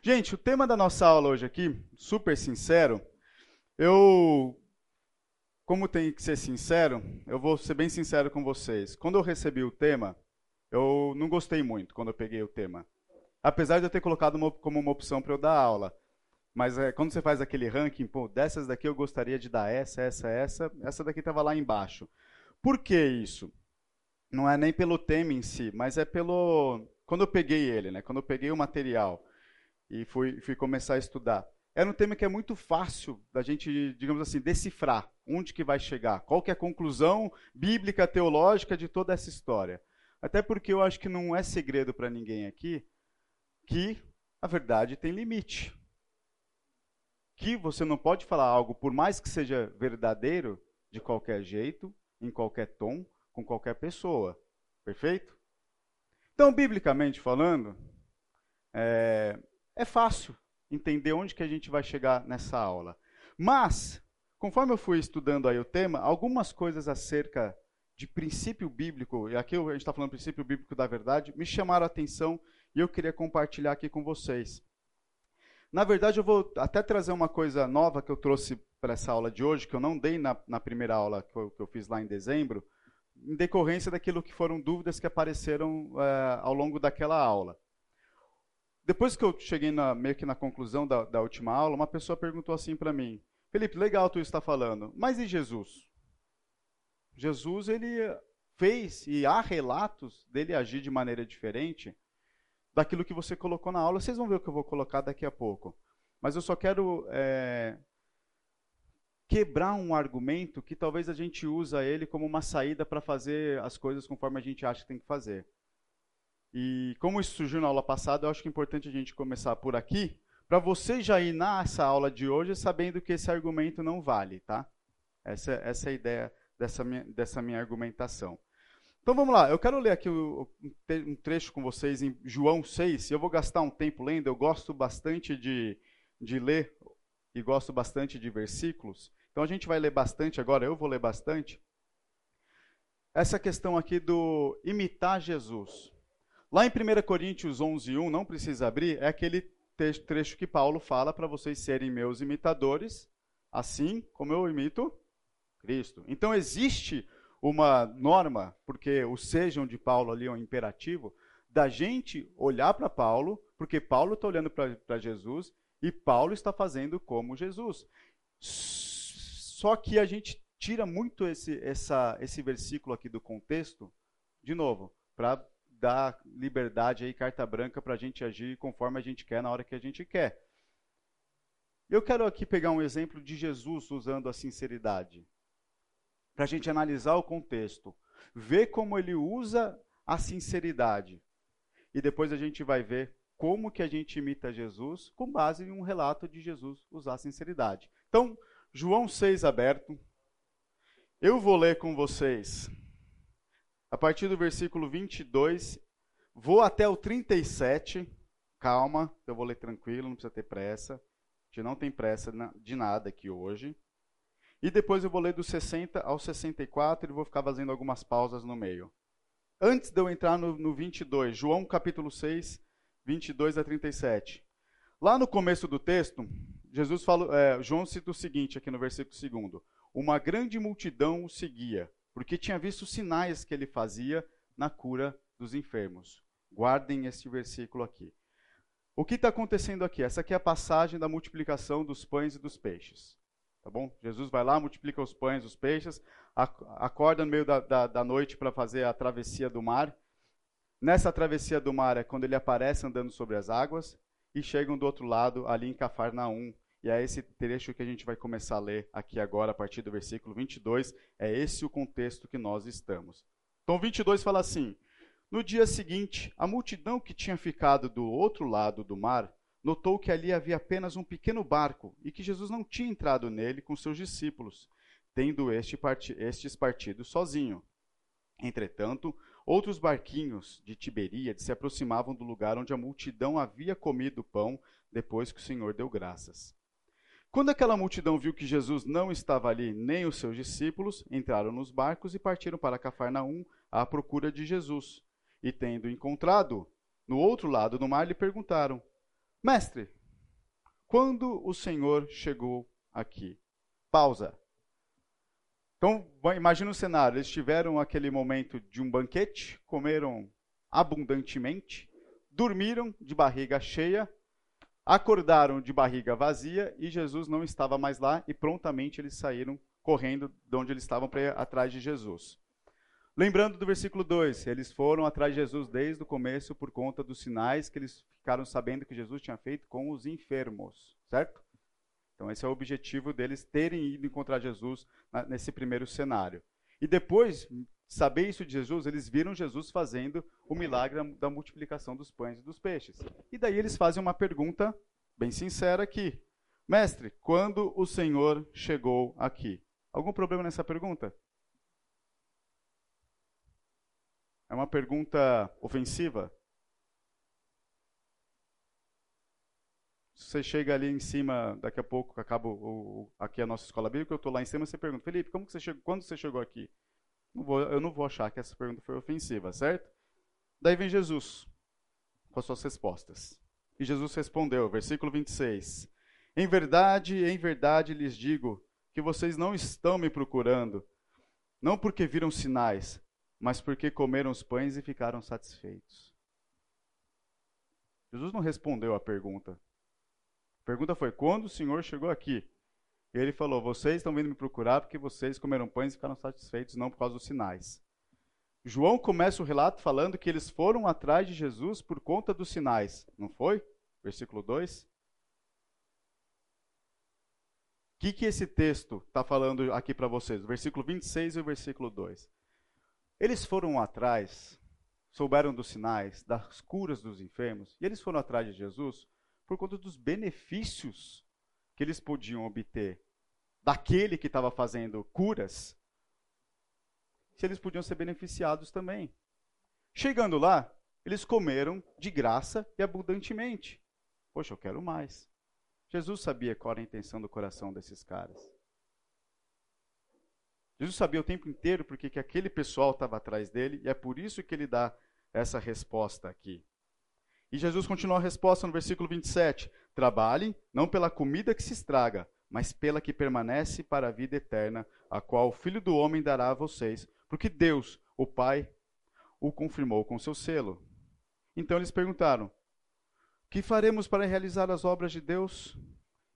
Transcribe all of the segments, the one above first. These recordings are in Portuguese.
Gente, o tema da nossa aula hoje aqui, super sincero, eu, como tem que ser sincero, eu vou ser bem sincero com vocês. Quando eu recebi o tema, eu não gostei muito quando eu peguei o tema. Apesar de eu ter colocado uma, como uma opção para eu dar aula. Mas é, quando você faz aquele ranking, pô, dessas daqui eu gostaria de dar essa, essa, essa, essa daqui estava lá embaixo. Por que isso? Não é nem pelo tema em si, mas é pelo. Quando eu peguei ele, né? Quando eu peguei o material e fui, fui começar a estudar. Era um tema que é muito fácil da gente, digamos assim, decifrar onde que vai chegar, qual que é a conclusão bíblica, teológica de toda essa história. Até porque eu acho que não é segredo para ninguém aqui que a verdade tem limite. Que você não pode falar algo, por mais que seja verdadeiro, de qualquer jeito, em qualquer tom, com qualquer pessoa. Perfeito? Então, biblicamente falando, é, é fácil entender onde que a gente vai chegar nessa aula. Mas, conforme eu fui estudando aí o tema, algumas coisas acerca de princípio bíblico, e aqui a gente está falando princípio bíblico da verdade, me chamaram a atenção e eu queria compartilhar aqui com vocês. Na verdade, eu vou até trazer uma coisa nova que eu trouxe para essa aula de hoje, que eu não dei na, na primeira aula que eu, que eu, fiz lá em dezembro, em decorrência daquilo que foram dúvidas que apareceram é, ao longo daquela aula. Depois que eu cheguei na, meio que na conclusão da, da última aula, uma pessoa perguntou assim para mim: Felipe, legal tu está falando, mas e Jesus? Jesus ele fez e há relatos dele agir de maneira diferente daquilo que você colocou na aula. Vocês vão ver o que eu vou colocar daqui a pouco. Mas eu só quero é, quebrar um argumento que talvez a gente usa ele como uma saída para fazer as coisas conforme a gente acha que tem que fazer. E como isso surgiu na aula passada, eu acho que é importante a gente começar por aqui, para você já ir nessa aula de hoje sabendo que esse argumento não vale, tá? Essa, essa é a ideia dessa minha, dessa minha argumentação. Então vamos lá, eu quero ler aqui um trecho com vocês em João 6, e eu vou gastar um tempo lendo, eu gosto bastante de, de ler e gosto bastante de versículos, então a gente vai ler bastante agora, eu vou ler bastante. Essa questão aqui do imitar Jesus. Lá em 1 Coríntios 11, 1, não precisa abrir, é aquele trecho que Paulo fala para vocês serem meus imitadores, assim como eu imito Cristo. Então existe uma norma, porque o sejam de Paulo ali é um imperativo, da gente olhar para Paulo, porque Paulo está olhando para Jesus e Paulo está fazendo como Jesus. Só que a gente tira muito esse, essa, esse versículo aqui do contexto, de novo, para dá liberdade aí, carta branca, para a gente agir conforme a gente quer, na hora que a gente quer. Eu quero aqui pegar um exemplo de Jesus usando a sinceridade, para a gente analisar o contexto, ver como ele usa a sinceridade, e depois a gente vai ver como que a gente imita Jesus com base em um relato de Jesus usar a sinceridade. Então, João 6 aberto, eu vou ler com vocês a partir do versículo 22, vou até o 37. Calma, eu vou ler tranquilo, não precisa ter pressa. A gente não tem pressa de nada aqui hoje. E depois eu vou ler do 60 ao 64 e vou ficar fazendo algumas pausas no meio. Antes de eu entrar no, no 22, João capítulo 6, 22 a 37. Lá no começo do texto, Jesus fala, é, João cita o seguinte aqui no versículo 2: Uma grande multidão o seguia porque tinha visto sinais que ele fazia na cura dos enfermos. Guardem este versículo aqui. O que está acontecendo aqui? Essa aqui é a passagem da multiplicação dos pães e dos peixes. Tá bom? Jesus vai lá, multiplica os pães, os peixes, acorda no meio da, da, da noite para fazer a travessia do mar. Nessa travessia do mar é quando ele aparece andando sobre as águas e chegam do outro lado, ali em Cafarnaum, e é esse trecho que a gente vai começar a ler aqui agora, a partir do versículo 22. É esse o contexto que nós estamos. Então, 22 fala assim: No dia seguinte, a multidão que tinha ficado do outro lado do mar notou que ali havia apenas um pequeno barco e que Jesus não tinha entrado nele com seus discípulos, tendo este estes partido sozinho. Entretanto, outros barquinhos de Tiberíades se aproximavam do lugar onde a multidão havia comido pão depois que o Senhor deu graças. Quando aquela multidão viu que Jesus não estava ali, nem os seus discípulos, entraram nos barcos e partiram para Cafarnaum à procura de Jesus. E tendo encontrado no outro lado do mar, lhe perguntaram: Mestre, quando o Senhor chegou aqui? Pausa. Então, imagina o cenário: eles tiveram aquele momento de um banquete, comeram abundantemente, dormiram de barriga cheia, acordaram de barriga vazia e Jesus não estava mais lá e prontamente eles saíram correndo de onde eles estavam para atrás de Jesus. Lembrando do versículo 2, eles foram atrás de Jesus desde o começo por conta dos sinais que eles ficaram sabendo que Jesus tinha feito com os enfermos, certo? Então esse é o objetivo deles terem ido encontrar Jesus nesse primeiro cenário. E depois, saber isso de Jesus, eles viram Jesus fazendo o milagre da multiplicação dos pães e dos peixes. E daí eles fazem uma pergunta bem sincera aqui. Mestre, quando o Senhor chegou aqui? Algum problema nessa pergunta? É uma pergunta ofensiva? Você chega ali em cima, daqui a pouco acaba o, aqui a nossa escola bíblica, eu estou lá em cima, você pergunta, Felipe, como você chegou, quando você chegou aqui? Não vou, eu não vou achar que essa pergunta foi ofensiva, certo? Daí vem Jesus com as suas respostas. E Jesus respondeu, versículo 26. Em verdade, em verdade lhes digo que vocês não estão me procurando, não porque viram sinais, mas porque comeram os pães e ficaram satisfeitos. Jesus não respondeu à pergunta. A pergunta foi: quando o Senhor chegou aqui? E ele falou: Vocês estão vindo me procurar porque vocês comeram pães e ficaram satisfeitos, não por causa dos sinais. João começa o relato falando que eles foram atrás de Jesus por conta dos sinais, não foi? Versículo 2. O que, que esse texto está falando aqui para vocês? Versículo 26 e o versículo 2. Eles foram atrás, souberam dos sinais, das curas dos enfermos, e eles foram atrás de Jesus por conta dos benefícios que eles podiam obter daquele que estava fazendo curas, se eles podiam ser beneficiados também. Chegando lá, eles comeram de graça e abundantemente. Poxa, eu quero mais. Jesus sabia qual era a intenção do coração desses caras. Jesus sabia o tempo inteiro porque que aquele pessoal estava atrás dele, e é por isso que ele dá essa resposta aqui. E Jesus continua a resposta no versículo 27. Trabalhem não pela comida que se estraga, mas pela que permanece para a vida eterna, a qual o Filho do Homem dará a vocês, porque Deus, o Pai, o confirmou com seu selo. Então eles perguntaram: Que faremos para realizar as obras de Deus?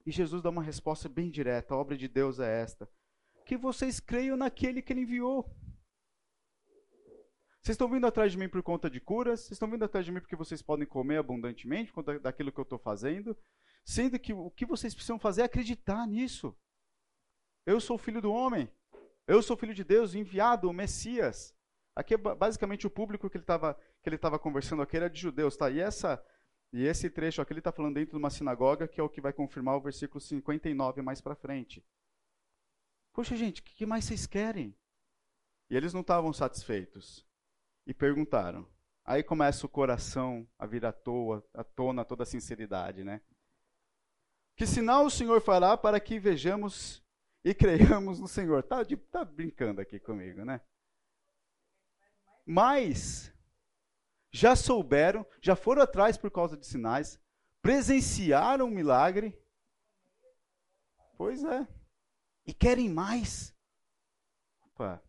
E Jesus dá uma resposta bem direta: A obra de Deus é esta que vocês creiam naquele que ele enviou. Vocês estão vindo atrás de mim por conta de curas, vocês estão vindo atrás de mim porque vocês podem comer abundantemente, por conta daquilo que eu estou fazendo, sendo que o que vocês precisam fazer é acreditar nisso. Eu sou filho do homem, eu sou filho de Deus, enviado, o Messias. Aqui é basicamente o público que ele estava que ele estava conversando aqui era de judeus, tá? E essa e esse trecho aqui ele está falando dentro de uma sinagoga, que é o que vai confirmar o versículo 59 mais para frente. Poxa, gente, o que mais vocês querem? E eles não estavam satisfeitos. E perguntaram. Aí começa o coração a vir à toa, à tona toda a sinceridade, né? Que sinal o Senhor fará para que vejamos e creiamos no Senhor? Tá, de, tá brincando aqui comigo, né? Mas já souberam, já foram atrás por causa de sinais, presenciaram o milagre. Pois é e querem mais. Opa.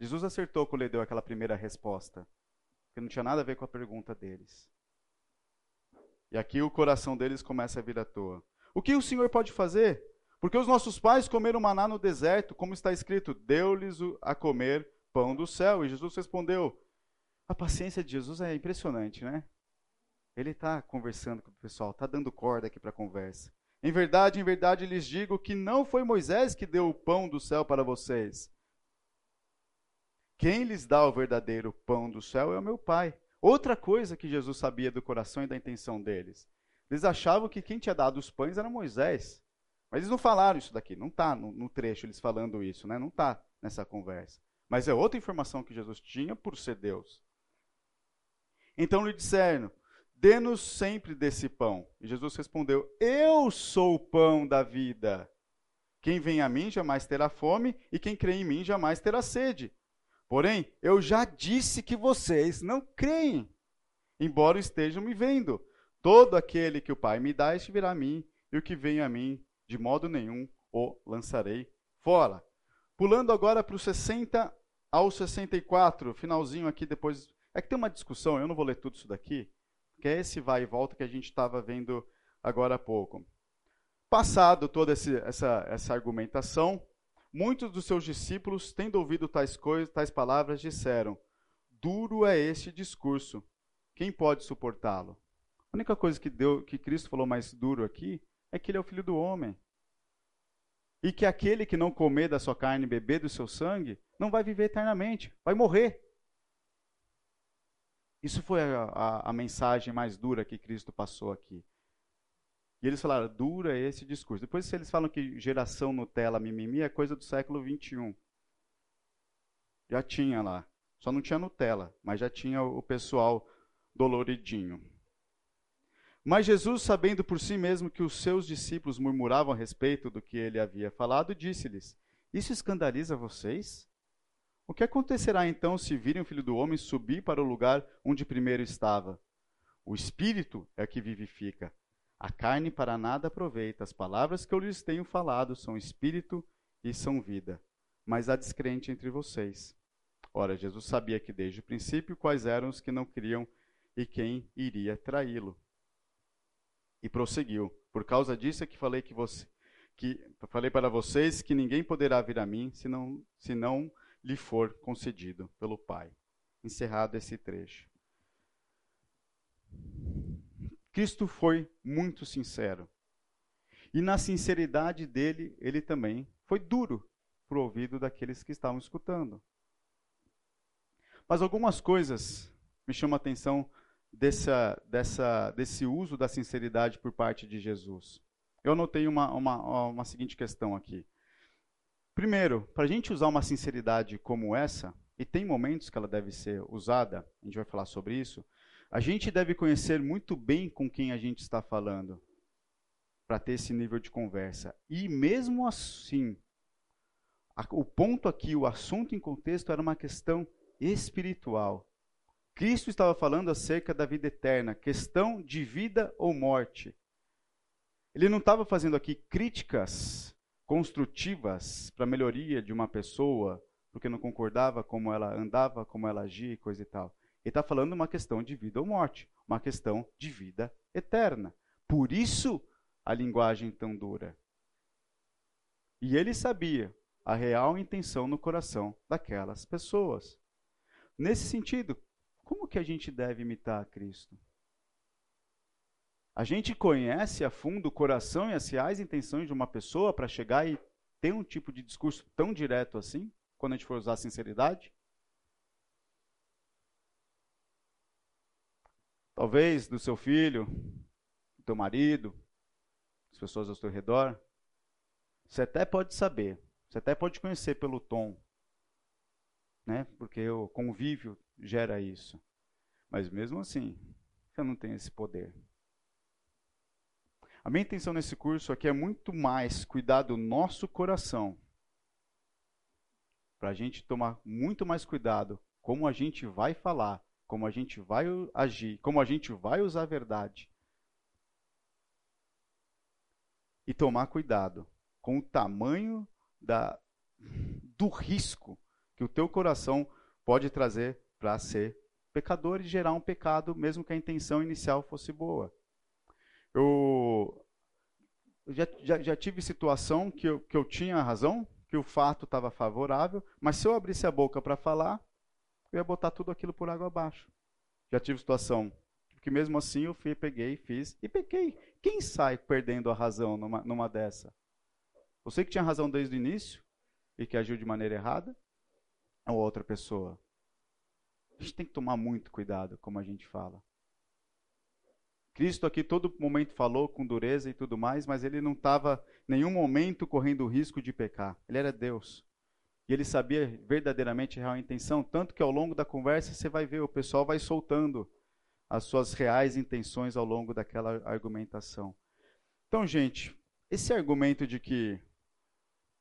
Jesus acertou quando ele deu aquela primeira resposta, que não tinha nada a ver com a pergunta deles. E aqui o coração deles começa a vir à toa. O que o Senhor pode fazer? Porque os nossos pais comeram maná no deserto, como está escrito, deu-lhes a comer pão do céu. E Jesus respondeu. A paciência de Jesus é impressionante, né? Ele está conversando com o pessoal, está dando corda aqui para a conversa. Em verdade, em verdade lhes digo que não foi Moisés que deu o pão do céu para vocês. Quem lhes dá o verdadeiro pão do céu é o meu Pai. Outra coisa que Jesus sabia do coração e da intenção deles. Eles achavam que quem tinha dado os pães era Moisés. Mas eles não falaram isso daqui. Não está no, no, trecho eles falando isso, né? não está nessa conversa. Mas é outra informação que Jesus tinha por ser Deus. Então lhe disseram: Dê-nos sempre desse pão. E Jesus respondeu: Eu sou o pão da vida. Quem vem a mim jamais terá fome, e quem crê em mim jamais terá sede. Porém, eu já disse que vocês não creem, embora estejam me vendo. Todo aquele que o Pai me dá, este virá a mim, e o que vem a mim, de modo nenhum o lançarei fora. Pulando agora para o 60 ao 64, finalzinho aqui depois. É que tem uma discussão, eu não vou ler tudo isso daqui, que é esse vai e volta que a gente estava vendo agora há pouco. Passado toda essa, essa argumentação, muitos dos seus discípulos, tendo ouvido tais coisas, tais palavras, disseram: Duro é este discurso. Quem pode suportá-lo? A única coisa que, que Cristo falou mais duro aqui é que ele é o filho do homem. E que aquele que não comer da sua carne e beber do seu sangue não vai viver eternamente, vai morrer. Isso foi a, a, a mensagem mais dura que Cristo passou aqui. E eles falaram, dura esse discurso. Depois eles falam que geração Nutella, mimimi, é coisa do século 21. Já tinha lá. Só não tinha Nutella, mas já tinha o pessoal doloridinho. Mas Jesus, sabendo por si mesmo que os seus discípulos murmuravam a respeito do que ele havia falado, disse-lhes: Isso escandaliza vocês? O que acontecerá então se virem o filho do homem subir para o lugar onde primeiro estava? O espírito é que vivifica. A carne para nada aproveita. As palavras que eu lhes tenho falado são espírito e são vida. Mas há descrente entre vocês. Ora, Jesus sabia que desde o princípio quais eram os que não criam e quem iria traí-lo. E prosseguiu: Por causa disso é que falei que você que falei para vocês que ninguém poderá vir a mim se não, se não lhe for concedido pelo Pai. Encerrado esse trecho. Cristo foi muito sincero. E na sinceridade dele, ele também foi duro para o ouvido daqueles que estavam escutando. Mas algumas coisas me chamam a atenção dessa, dessa, desse uso da sinceridade por parte de Jesus. Eu anotei uma, uma, uma seguinte questão aqui. Primeiro, para a gente usar uma sinceridade como essa, e tem momentos que ela deve ser usada, a gente vai falar sobre isso, a gente deve conhecer muito bem com quem a gente está falando, para ter esse nível de conversa. E mesmo assim, a, o ponto aqui, o assunto em contexto era uma questão espiritual. Cristo estava falando acerca da vida eterna, questão de vida ou morte. Ele não estava fazendo aqui críticas construtivas para a melhoria de uma pessoa, porque não concordava como ela andava, como ela agia, coisa e tal. Ele está falando uma questão de vida ou morte, uma questão de vida eterna. Por isso a linguagem tão dura. E ele sabia a real intenção no coração daquelas pessoas. Nesse sentido, como que a gente deve imitar Cristo? A gente conhece a fundo o coração e as reais intenções de uma pessoa para chegar e ter um tipo de discurso tão direto assim, quando a gente for usar sinceridade? Talvez do seu filho, do teu marido, as pessoas ao seu redor. Você até pode saber, você até pode conhecer pelo tom, né? Porque o convívio gera isso. Mas mesmo assim, você não tem esse poder. A minha intenção nesse curso aqui é muito mais cuidar do nosso coração. Para a gente tomar muito mais cuidado como a gente vai falar, como a gente vai agir, como a gente vai usar a verdade. E tomar cuidado com o tamanho da, do risco que o teu coração pode trazer para ser pecador e gerar um pecado, mesmo que a intenção inicial fosse boa. Eu já, já, já tive situação que eu, que eu tinha razão, que o fato estava favorável, mas se eu abrisse a boca para falar, eu ia botar tudo aquilo por água abaixo. Já tive situação que mesmo assim eu fui, peguei, fiz e pequei. Quem sai perdendo a razão numa, numa dessa? Você que tinha razão desde o início e que agiu de maneira errada? Ou outra pessoa? A gente tem que tomar muito cuidado como a gente fala. Cristo aqui todo momento falou com dureza e tudo mais, mas ele não estava nenhum momento correndo o risco de pecar. Ele era Deus. E ele sabia verdadeiramente a real intenção, tanto que ao longo da conversa você vai ver, o pessoal vai soltando as suas reais intenções ao longo daquela argumentação. Então, gente, esse argumento de que,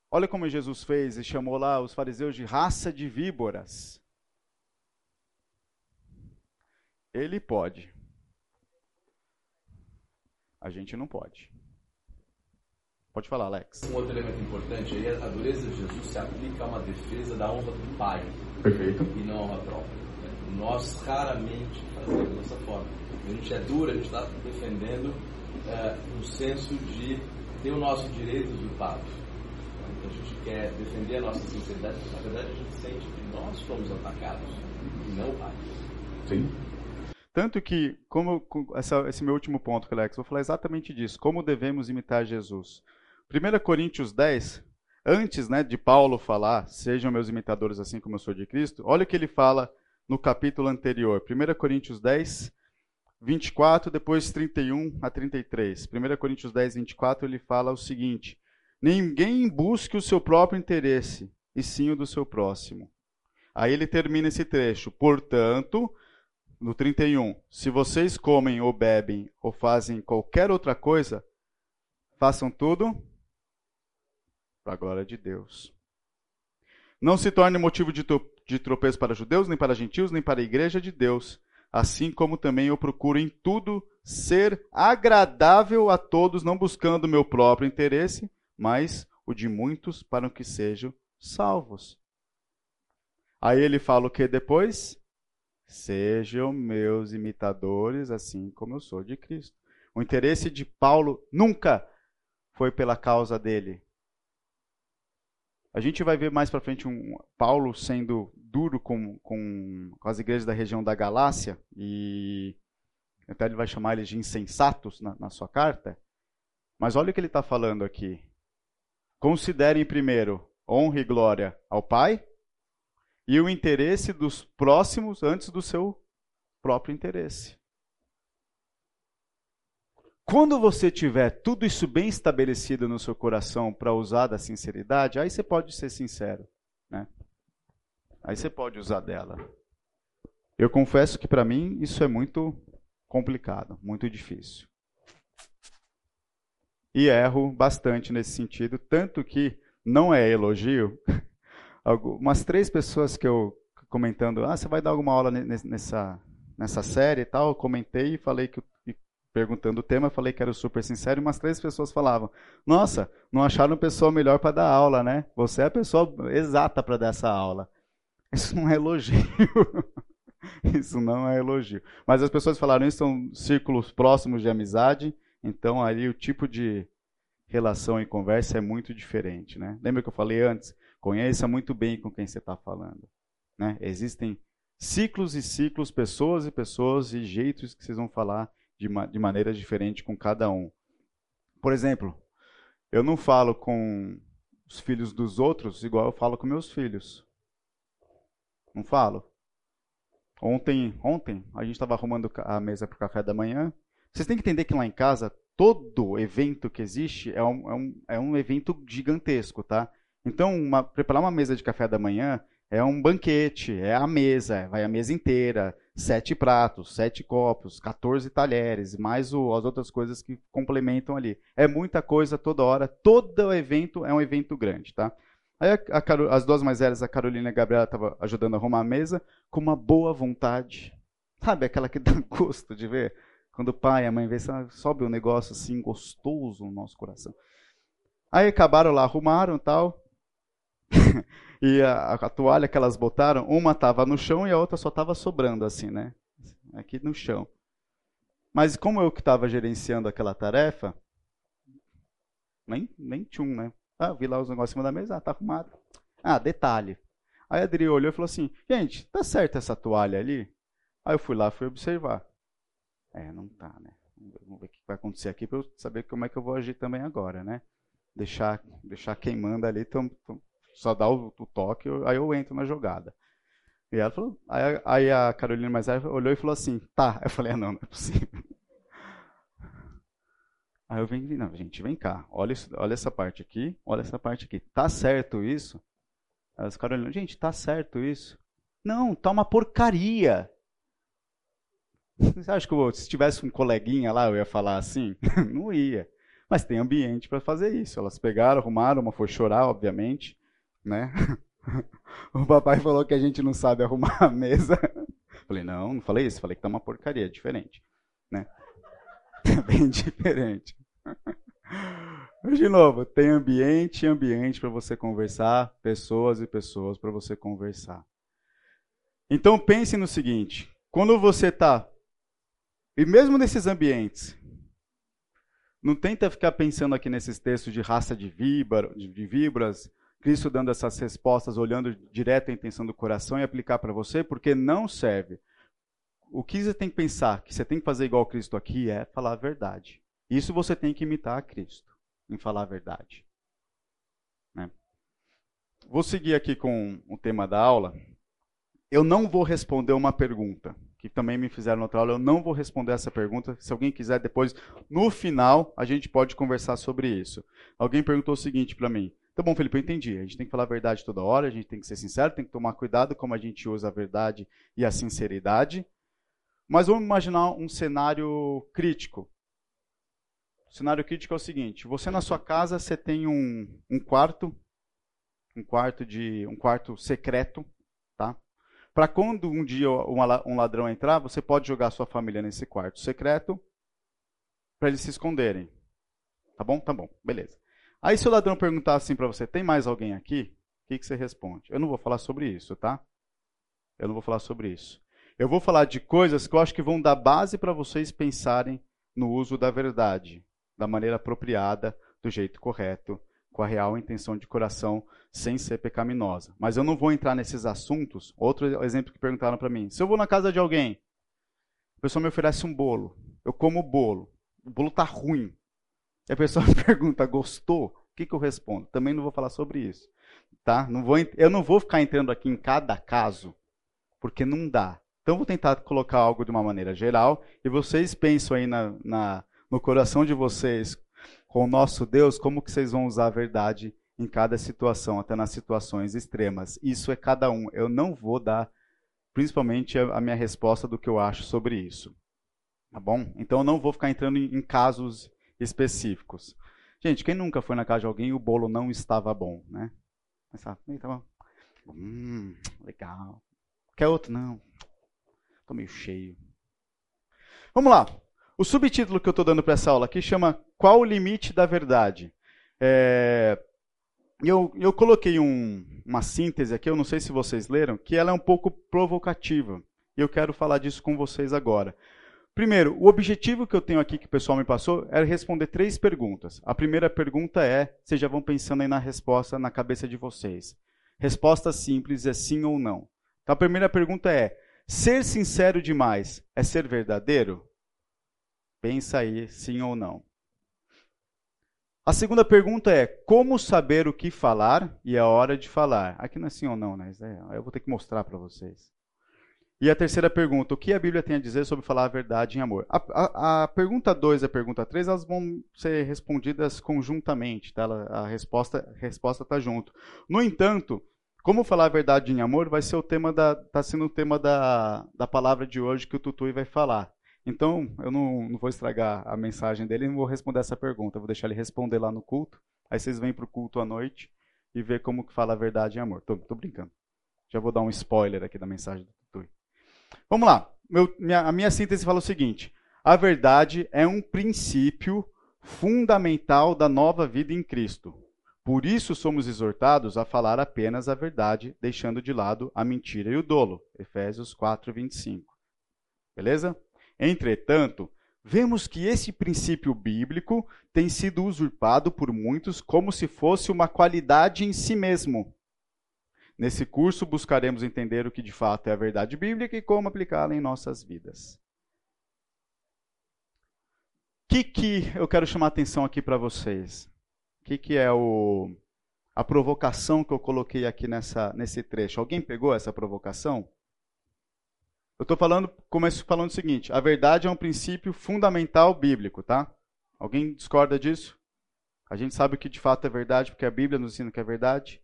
olha como Jesus fez e chamou lá os fariseus de raça de víboras. Ele pode. a gente não pode. Pode falar, Alex. Um outro elemento importante aí, a dureza de Jesus se aplica a uma defesa da honra do Pai. Perfeito. E não a honra própria. Nós raramente fazemos dessa forma. A gente é duro, a gente está defendendo uh, um senso de ter o nosso direito usurpado. Então a gente quer defender a nossa sinceridade, mas na verdade a gente sente que nós fomos atacados e não o Pai. Sim. Tanto que, como essa, esse meu último ponto, Alex, vou falar exatamente disso. Como devemos imitar Jesus? 1 Coríntios 10, antes né, de Paulo falar, sejam meus imitadores assim como eu sou de Cristo, olha o que ele fala no capítulo anterior. 1 Coríntios 10, 24, depois 31 a 33. 1 Coríntios 10, 24, ele fala o seguinte: Ninguém busque o seu próprio interesse, e sim o do seu próximo. Aí ele termina esse trecho. Portanto, no 31, se vocês comem ou bebem ou fazem qualquer outra coisa, façam tudo para a glória de Deus. Não se torne motivo de, tropeço para judeus, nem para gentios, nem para a igreja de Deus, assim como também eu procuro em tudo ser agradável a todos, não buscando o meu próprio interesse, mas o de muitos para que sejam salvos. Aí ele fala o que depois? Sejam meus imitadores, assim como eu sou de Cristo. O interesse de Paulo nunca foi pela causa dele. A gente vai ver mais para frente um Paulo sendo duro com, com, com, as igrejas da região da Galácia e até ele vai chamar eles de insensatos na, na sua carta. Mas olha o que ele está falando aqui. Considerem primeiro honra e glória ao Pai e o interesse dos próximos antes do seu próprio interesse. Quando você tiver tudo isso bem estabelecido no seu coração para usar da sinceridade, aí você pode ser sincero, né? Aí você pode usar dela. Eu confesso que para mim isso é muito complicado, muito difícil. E erro bastante nesse sentido, tanto que não é elogio, umas três pessoas que eu comentando, ah, você vai dar alguma aula nessa, nessa série e tal, eu comentei e falei que perguntando o tema, falei que era super sincero, e umas três pessoas falavam: "Nossa, não acharam pessoa melhor para dar aula, né? Você é a pessoa exata para dar essa aula". Isso não é elogio. isso não é elogio. Mas as pessoas falaram isso são círculos próximos de amizade, então ali o tipo de relação e conversa é muito diferente, né? Lembra que eu falei antes? Conheça muito bem com quem você está falando. Né? Existem ciclos e ciclos, pessoas e pessoas e jeitos que vocês vão falar de, de maneira diferente com cada um. Por exemplo, eu não falo com os filhos dos outros igual eu falo com meus filhos. Não falo. Ontem, ontem a gente estava arrumando a mesa para o café da manhã. Vocês têm que entender que lá em casa todo evento que existe é um, é um, é um evento gigantesco, tá? Então, uma, preparar uma mesa de café da manhã é um banquete, é a mesa, vai a mesa inteira, sete pratos, sete copos, 14 talheres, mais o, as outras coisas que complementam ali. É muita coisa toda hora, todo evento é um evento grande, tá? Aí a, a, as duas mais velhas, a Carolina e a Gabriela, estavam ajudando a arrumar a mesa com uma boa vontade. Sabe aquela que dá gosto de ver? Quando o pai e a mãe vê, sobe um negócio assim gostoso no nosso coração. Aí acabaram lá, arrumaram tal. e a, a, toalha que elas botaram, uma estava no chão e a outra só estava sobrando assim, né? Aqui no chão. Mas como eu que estava gerenciando aquela tarefa, nem, nem tchum, né? Ah, vi lá os negócios em cima da mesa, ah, tá arrumado. Ah, detalhe. Aí a Adri olhou e falou assim, gente, tá certo essa toalha ali? Aí eu fui lá, fui observar. É, não tá, né? Vamos ver o que vai acontecer aqui para eu saber como é que eu vou agir também agora, né? Deixar, deixar quem manda ali, tom, só dá o, o, toque, aí eu entro na jogada. E ela falou, aí, aí a Carolina mais velha olhou e falou assim, tá. Eu falei, ah, não, não é possível. Aí eu vim, não, gente, vem cá, olha, isso, olha essa parte aqui, olha essa parte aqui. Tá certo isso? Aí os Carolinas, gente, tá certo isso? Não, tá uma porcaria. Você acha que se tivesse um coleguinha lá eu ia falar assim? não ia. Mas tem ambiente para fazer isso. Elas pegaram, arrumaram, uma foi chorar, obviamente né? O papai falou que a gente não sabe arrumar a mesa. Falei, não, não falei isso, falei que tá uma porcaria, é diferente, né? É bem diferente. De novo, tem ambiente e ambiente para você conversar, pessoas e pessoas para você conversar. Então pense no seguinte: quando você está, e mesmo nesses ambientes, não tenta ficar pensando aqui nesses textos de raça de, víbora, de víboras, Cristo dando essas respostas, olhando direto a intenção do coração e aplicar para você, porque não serve. O que você tem que pensar, que você tem que fazer igual Cristo aqui, é falar a verdade. Isso você tem que imitar a Cristo em falar a verdade. Né? Vou seguir aqui com o tema da aula. Eu não vou responder uma pergunta que também me fizeram na outra aula. Eu não vou responder essa pergunta. Se alguém quiser depois, no final, a gente pode conversar sobre isso. Alguém perguntou o seguinte para mim. Tá bom, Felipe, eu entendi. A gente tem que falar a verdade toda hora, a gente tem que ser sincero, tem que tomar cuidado como a gente usa a verdade e a sinceridade. Mas vamos imaginar um cenário crítico. O cenário crítico é o seguinte: você na sua casa você tem um, um quarto, um quarto de um quarto secreto, tá? Para quando um dia um ladrão entrar, você pode jogar sua família nesse quarto secreto para eles se esconderem. Tá bom? Tá bom, beleza. Aí se o ladrão perguntar assim para você, tem mais alguém aqui? O que, que você responde? Eu não vou falar sobre isso, tá? Eu não vou falar sobre isso. Eu vou falar de coisas que eu acho que vão dar base para vocês pensarem no uso da verdade da maneira apropriada, do jeito correto, com a real intenção de coração, sem ser pecaminosa. Mas eu não vou entrar nesses assuntos. Outro exemplo que perguntaram para mim: se eu vou na casa de alguém, a pessoa me oferece um bolo, eu como o bolo, o bolo tá ruim. E a pessoa me pergunta: gostou? O que, que eu respondo? Também não vou falar sobre isso. Tá? Não vou, eu não vou ficar entrando aqui em cada caso, porque não dá. Então, vou tentar colocar algo de uma maneira geral e vocês pensam aí na, na no coração de vocês com o nosso Deus, como que vocês vão usar a verdade em cada situação, até nas situações extremas. Isso é cada um. Eu não vou dar, principalmente, a minha resposta do que eu acho sobre isso. Tá bom? Então eu não vou ficar entrando em, casos específicos. Gente, quem nunca foi na casa de alguém e o bolo não estava bom, né? Pensava, tava, hum, legal. Quer outro? Não. Estou meio cheio. Vamos lá. O subtítulo que eu estou dando para essa aula aqui chama Qual o limite da verdade? É, eu, eu coloquei um, uma síntese aqui, eu não sei se vocês leram, que ela é um pouco provocativa. E eu quero falar disso com vocês agora. Primeiro, o objetivo que eu tenho aqui, que o pessoal me passou, era responder três perguntas. A primeira pergunta é, vocês já vão pensando aí na resposta na cabeça de vocês. Resposta simples é sim ou não. Então a primeira pergunta é, ser sincero demais é ser verdadeiro? Pensa aí, sim ou não. A segunda pergunta é: como saber o que falar e a hora de falar? Aqui não é sim ou não, né? É, eu vou ter que mostrar para vocês. E a terceira pergunta: o que a Bíblia tem a dizer sobre falar a verdade em amor? A, a, a pergunta 2 e a pergunta 3 elas vão ser respondidas conjuntamente, tá? A resposta está resposta tá junto. No entanto, como falar a verdade em amor vai ser o tema da. está sendo o tema da, da palavra de hoje que o Tutui vai falar. Então, eu não, não vou estragar a mensagem dele não vou responder essa pergunta. Vou deixar ele responder lá no culto. Aí vocês vêm para o culto à noite e ver como que fala a verdade em amor. Tô, tô brincando. Já vou dar um spoiler aqui da mensagem do. Vamos lá. Meu, minha, a minha síntese fala o seguinte: a verdade é um princípio fundamental da nova vida em Cristo. Por isso somos exortados a falar apenas a verdade, deixando de lado a mentira e o dolo. Efésios 4, 25. Beleza? Entretanto, vemos que esse princípio bíblico tem sido usurpado por muitos como se fosse uma qualidade em si mesmo. Nesse curso, buscaremos entender o que de fato é a verdade bíblica e como aplicá-la em nossas vidas. O que, que eu quero chamar a atenção aqui para vocês? O que, que é o, a provocação que eu coloquei aqui nessa, nesse trecho? Alguém pegou essa provocação? Eu estou falando, começo falando o seguinte: a verdade é um princípio fundamental bíblico, tá? Alguém discorda disso? A gente sabe o que de fato é verdade porque a Bíblia nos ensina que é verdade.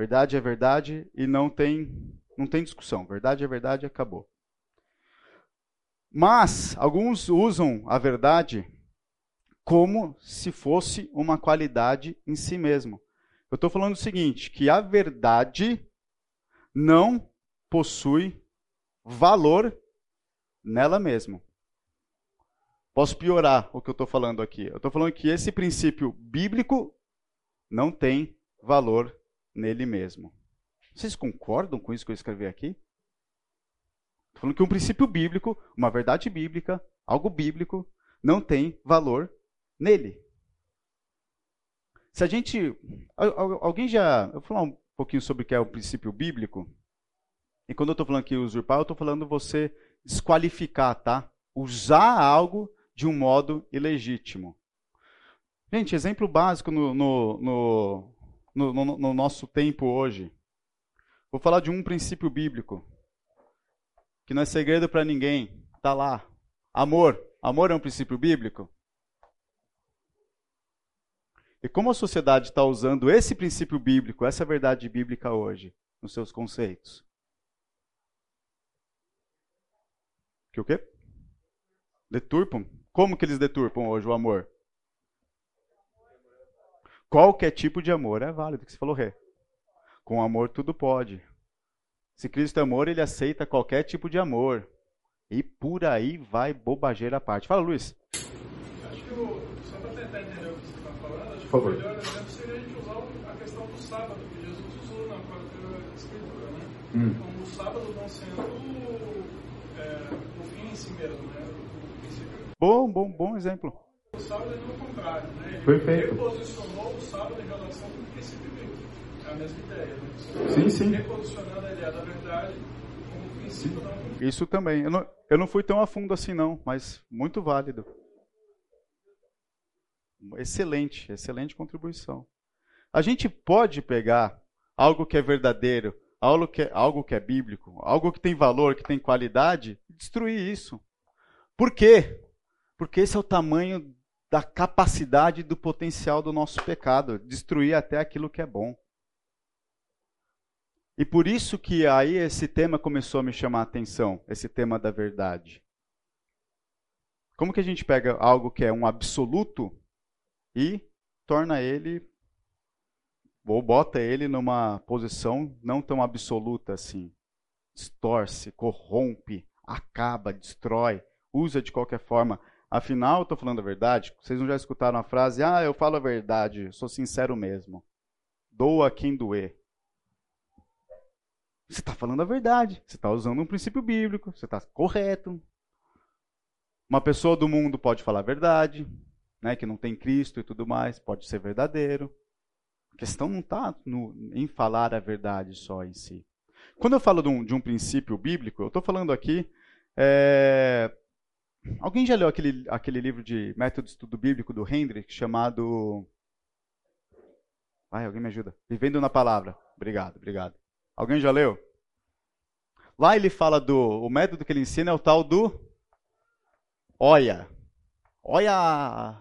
Verdade é verdade e não tem não tem discussão. Verdade é verdade, acabou. Mas alguns usam a verdade como se fosse uma qualidade em si mesmo. Eu estou falando o seguinte, que a verdade não possui valor nela mesma. Posso piorar o que eu estou falando aqui. Eu estou falando que esse princípio bíblico não tem valor nele mesmo. Vocês concordam com isso que eu escrevi aqui? Estou falando que um princípio bíblico, uma verdade bíblica, algo bíblico, não tem valor nele. Se a gente. Alguém já. Eu vou falar um pouquinho sobre o que é o princípio bíblico. E quando eu estou falando aqui usurpar, eu estou falando você desqualificar, tá? Usar algo de um modo ilegítimo. Gente, exemplo básico no, no, no, no, no nosso tempo hoje. Vou falar de um princípio bíblico, que não é segredo para ninguém. Está lá. Amor. Amor é um princípio bíblico? E como a sociedade está usando esse princípio bíblico, essa verdade bíblica hoje, nos seus conceitos? Que o quê? Deturpam? Como que eles deturpam hoje o amor? Qualquer tipo de amor é válido, que você falou, Rê. Com amor tudo pode. Se Cristo é amor, ele aceita qualquer tipo de amor. E por aí vai bobageira à parte. Fala, Luiz. Acho que, o, só para tentar entender o que você está falando, acho que o melhor exemplo seria a gente usar a questão do sábado, que Jesus usou na própria Escritura. Né? Hum. Então, o sábado não sendo é, o fim em si mesmo. Né? Bom, bom, bom exemplo. Sábado é o contrário. Né? Ele Perfeito. reposicionou o sábado em relação com o princípio bíblico. É a mesma ideia. Né? Sim, sim. Reposicionando a ideia da verdade como princípio não. Isso também. Eu não, eu não fui tão a fundo assim, não, mas muito válido. Excelente, excelente contribuição. A gente pode pegar algo que é verdadeiro, algo que é, algo que é bíblico, algo que tem valor, que tem qualidade, e destruir isso. Por quê? Porque esse é o tamanho da capacidade do potencial do nosso pecado, destruir até aquilo que é bom. E por isso que aí esse tema começou a me chamar a atenção, esse tema da verdade. Como que a gente pega algo que é um absoluto e torna ele ou bota ele numa posição não tão absoluta assim? Distorce, corrompe, acaba, destrói, usa de qualquer forma. Afinal, eu estou falando a verdade. Vocês não já escutaram a frase, ah, eu falo a verdade, sou sincero mesmo. Doa quem doer. Você está falando a verdade. Você está usando um princípio bíblico. Você está correto. Uma pessoa do mundo pode falar a verdade, né, que não tem Cristo e tudo mais, pode ser verdadeiro. A questão não está em falar a verdade só em si. Quando eu falo de um, de um princípio bíblico, eu estou falando aqui é, Alguém já leu aquele, aquele livro de método de estudo bíblico do Hendrick chamado. Vai, alguém me ajuda. Vivendo na Palavra. Obrigado, obrigado. Alguém já leu? Lá ele fala do. O método que ele ensina é o tal do. Olha. Olha.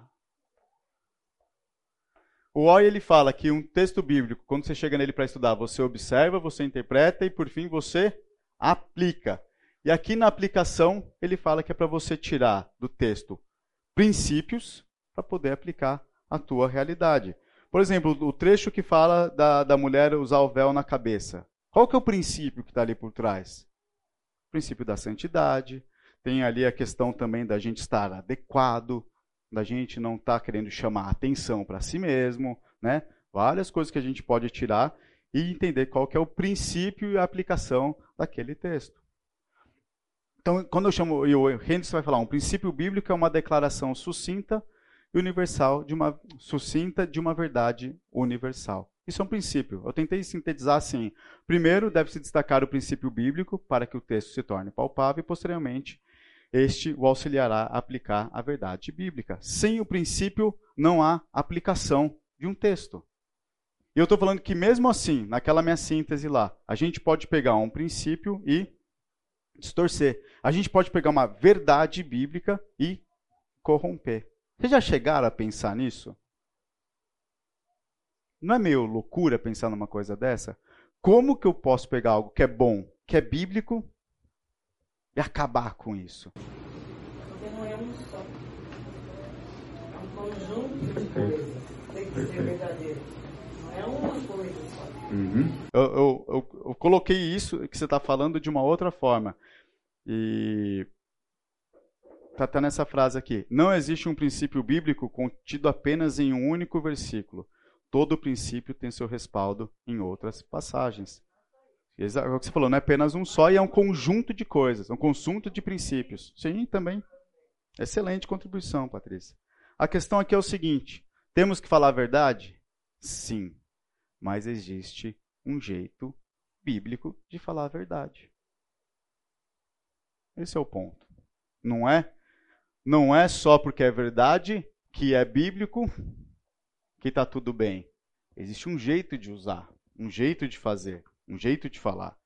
O Olha ele fala que um texto bíblico, quando você chega nele para estudar, você observa, você interpreta e por fim você aplica. E aqui na aplicação, ele fala que é para você tirar do texto princípios para poder aplicar a tua realidade. Por exemplo, o trecho que fala da, da mulher usar o véu na cabeça. Qual que é o princípio que está ali por trás? O princípio da santidade. Tem ali a questão também da gente estar adequado, da gente não estar tá querendo chamar atenção para si mesmo, né? Várias coisas que a gente pode tirar e entender qual que é o princípio e a aplicação daquele texto. Então, quando eu chamo, e o Henderson vai falar, um princípio bíblico é uma declaração sucinta e universal de uma sucinta de uma verdade universal. Isso é um princípio. Eu tentei sintetizar assim. Primeiro, deve-se destacar o princípio bíblico para que o texto se torne palpável e, posteriormente, este o auxiliará a aplicar a verdade bíblica. Sem o princípio, não há aplicação de um texto. E eu estou falando que, mesmo assim, naquela minha síntese lá, a gente pode pegar um princípio e distorcer. A gente pode pegar uma verdade bíblica e corromper. Vocês já chegaram a pensar nisso? Não é meio loucura pensar numa coisa dessa? Como que eu posso pegar algo que é bom, que é bíblico, e acabar com isso? Porque não é um só. É um conjunto de coisas. Tem que ser verdadeiro. Não é uma coisa. Uhum. Eu, eu, eu, eu, coloquei isso que você está falando de uma outra forma. E tá, tá nessa frase aqui. Não existe um princípio bíblico contido apenas em um único versículo. Todo princípio tem seu respaldo em outras passagens. É o que você falou, não é apenas um só, e é um conjunto de coisas, um conjunto de princípios. Sim, também. Excelente contribuição, Patrícia. A questão aqui é o seguinte: temos que falar a verdade? Sim. Mas existe um jeito bíblico de falar a verdade. Esse é o ponto. Não é? Não é só porque é verdade que é bíblico que está tudo bem. Existe um jeito de usar, um jeito de fazer, um jeito de falar.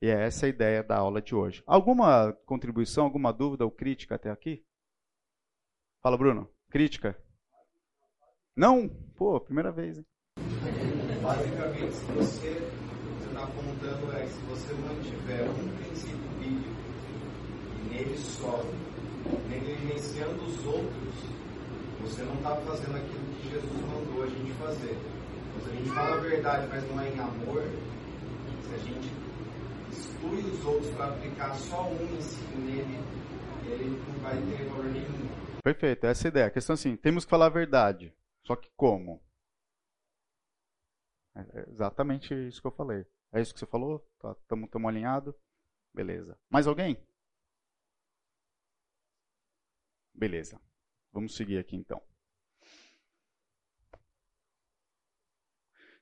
E é essa a ideia da aula de hoje. Alguma contribuição, alguma dúvida ou crítica até aqui? Fala, Bruno. Crítica? Não? Pô, primeira vez. Hein? Basicamente, se você está apontando é se você mantiver um princípio bíblico e nele só, negligenciando os outros, você não está fazendo aquilo que Jesus mandou a gente fazer. Então, se a gente fala a verdade, mas não é em amor, se a gente exclui os outros para aplicar só um em si nele, ele não vai ter valor nenhum. Perfeito, essa é a ideia. A questão é assim, temos que falar a verdade. Só que como? É, é exatamente isso que eu falei. É isso que você falou? Estamos tá, alinhados? Beleza. Mais alguém? Beleza. Vamos seguir aqui então.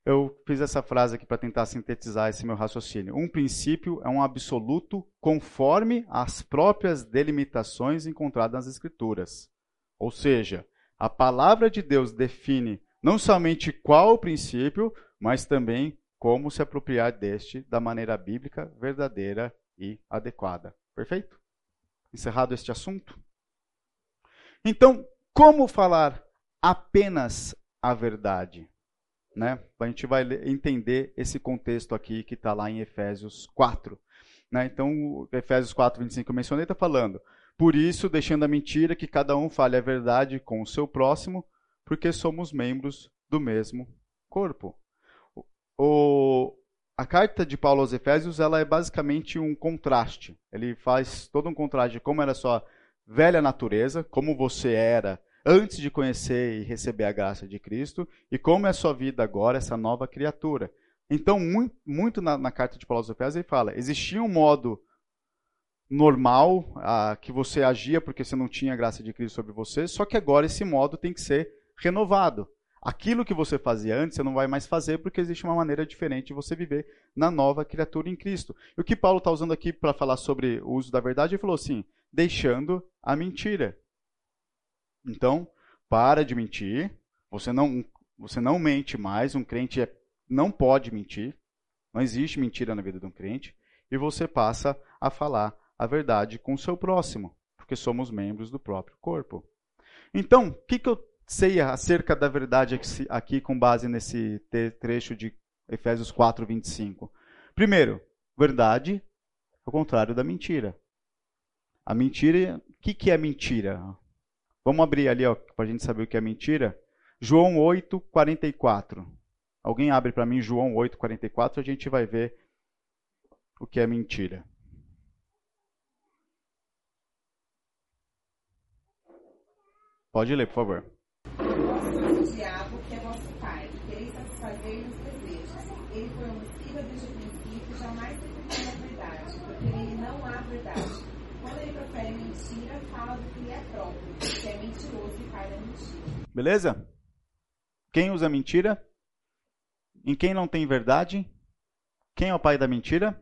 Eu fiz essa frase aqui para tentar sintetizar esse meu raciocínio. Um princípio é um absoluto conforme as próprias delimitações encontradas nas Escrituras. Ou seja, a palavra de Deus define não somente qual o princípio, mas também como se apropriar deste da maneira bíblica, verdadeira e adequada. Perfeito? Encerrado este assunto? Então, como falar apenas a verdade? Né? A gente vai entender esse contexto aqui que está lá em Efésios 4. Né? Então, Efésios 4, 25 eu mencionei, está falando. Por isso, deixando a mentira, que cada um fale a verdade com o seu próximo, porque somos membros do mesmo corpo. O, a carta de Paulo aos Efésios ela é basicamente um contraste. Ele faz todo um contraste de como era a sua velha natureza, como você era antes de conhecer e receber a graça de Cristo, e como é a sua vida agora, essa nova criatura. Então, muito, muito na, na, carta de Paulo aos Efésios, ele fala: existia um modo normal ah, que você agia porque você não tinha a graça de Cristo sobre você, só que agora esse modo tem que ser renovado. Aquilo que você fazia antes, você não vai mais fazer porque existe uma maneira diferente de você viver na nova criatura em Cristo. E o que Paulo está usando aqui para falar sobre o uso da verdade, ele falou assim: deixando a mentira. Então, para de mentir. Você não, você não mente mais. Um crente é, não pode mentir. Não existe mentira na vida de um crente. E você passa a falar a verdade com o seu próximo, porque somos membros do próprio corpo. Então, o que, que eu sei acerca da verdade aqui com base nesse trecho de Efésios 4, 25? Primeiro, verdade é o contrário da mentira. A mentira, o que, que é mentira? Vamos abrir ali para a gente saber o que é mentira. João 8, 44. Alguém abre para mim João 8, 44, a gente vai ver o que é mentira. Pode ler, por favor o diabo, que é vosso pai, quereis satisfazer os desejos. Ele foi homicida desde o princípio, jamais se cumpriu a verdade, porque nele não há verdade. Quando ele profere mentira, fala do que lhe é próprio, que é mentiroso e pai da mentira. Beleza? Quem usa mentira? Em quem não tem verdade? Quem é o pai da mentira?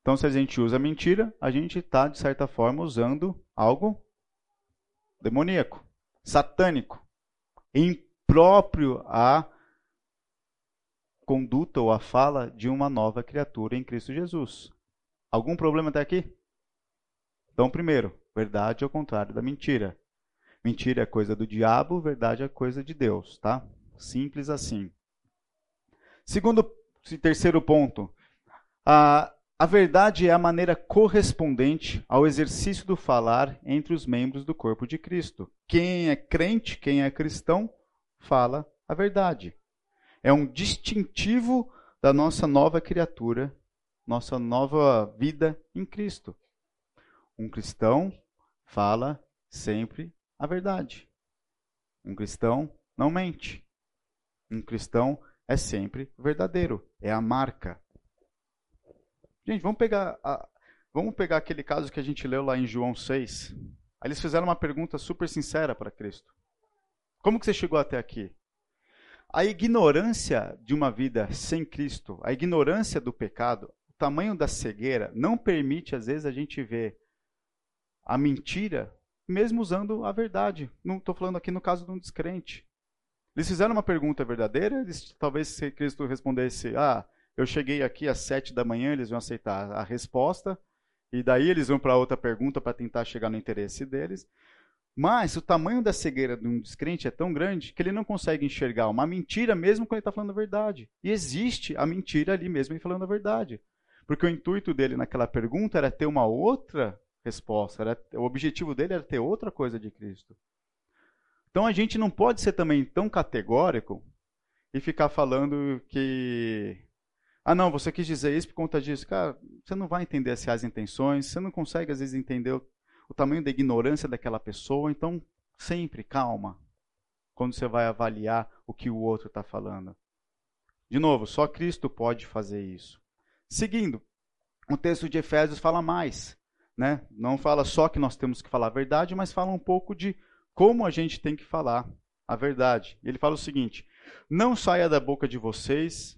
Então, se a gente usa mentira, a gente está, de certa forma, usando algo demoníaco satânico, impróprio à conduta ou à fala de uma nova criatura em Cristo Jesus. Algum problema até aqui? Então, primeiro, verdade ao contrário da mentira. Mentira é coisa do diabo, verdade é coisa de Deus, tá? Simples assim. Segundo e terceiro ponto, a a verdade é a maneira correspondente ao exercício do falar entre os membros do corpo de Cristo. Quem é crente, quem é cristão, fala a verdade. É um distintivo da nossa nova criatura, nossa nova vida em Cristo. Um cristão fala sempre a verdade. Um cristão não mente. Um cristão é sempre verdadeiro. É a marca. Gente, vamos pegar, a, vamos pegar aquele caso que a gente leu lá em João 6. Aí eles fizeram uma pergunta super sincera para Cristo. Como que você chegou até aqui? A ignorância de uma vida sem Cristo, a ignorância do pecado, o tamanho da cegueira, não permite, às vezes, a gente ver a mentira, mesmo usando a verdade. Não estou falando aqui no caso de um descrente. Eles fizeram uma pergunta verdadeira, eles, talvez se Cristo respondesse, ah, eu cheguei aqui às sete da manhã, eles vão aceitar a resposta, e daí eles vão para outra pergunta para tentar chegar no interesse deles. Mas o tamanho da cegueira de um descrente é tão grande que ele não consegue enxergar uma mentira mesmo quando ele está falando a verdade. E existe a mentira ali mesmo ele falando a verdade. Porque o intuito dele naquela pergunta era ter uma outra resposta. Era, o objetivo dele era ter outra coisa de Cristo. Então a gente não pode ser também tão categórico e ficar falando que. Ah, não, você quis dizer isso por conta disso. Cara, você não vai entender as reais intenções, você não consegue às vezes entender o, o tamanho da ignorância daquela pessoa. Então, sempre calma quando você vai avaliar o que o outro está falando. De novo, só Cristo pode fazer isso. Seguindo, o texto de Efésios fala mais. Né? Não fala só que nós temos que falar a verdade, mas fala um pouco de como a gente tem que falar a verdade. Ele fala o seguinte: Não saia da boca de vocês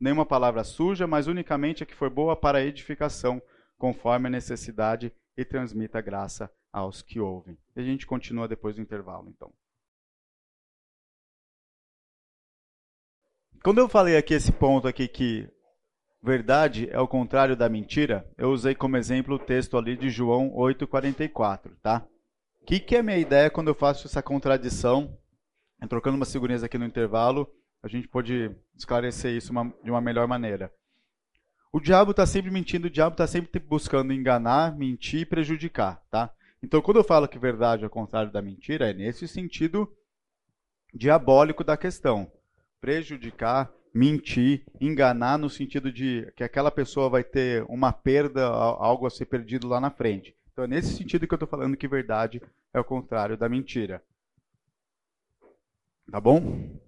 nenhuma palavra suja, mas unicamente a que for boa para a edificação, conforme a necessidade, e transmita graça aos que ouvem. E a gente continua depois do intervalo, então. Quando eu falei aqui esse ponto aqui que verdade é o contrário da mentira, eu usei como exemplo o texto ali de João 8,44, tá? O que, que é minha ideia quando eu faço essa contradição? Trocando umas figurinhas aqui no intervalo, a gente pode esclarecer isso uma, de uma melhor maneira. O diabo está sempre mentindo, o diabo está sempre buscando enganar, mentir e prejudicar, tá? Então, quando eu falo que verdade é o contrário da mentira, é nesse sentido diabólico da questão. Prejudicar, mentir, enganar no sentido de que aquela pessoa vai ter uma perda, algo a ser perdido lá na frente. Então é nesse sentido que eu estou falando que verdade é o contrário da mentira. Tá bom?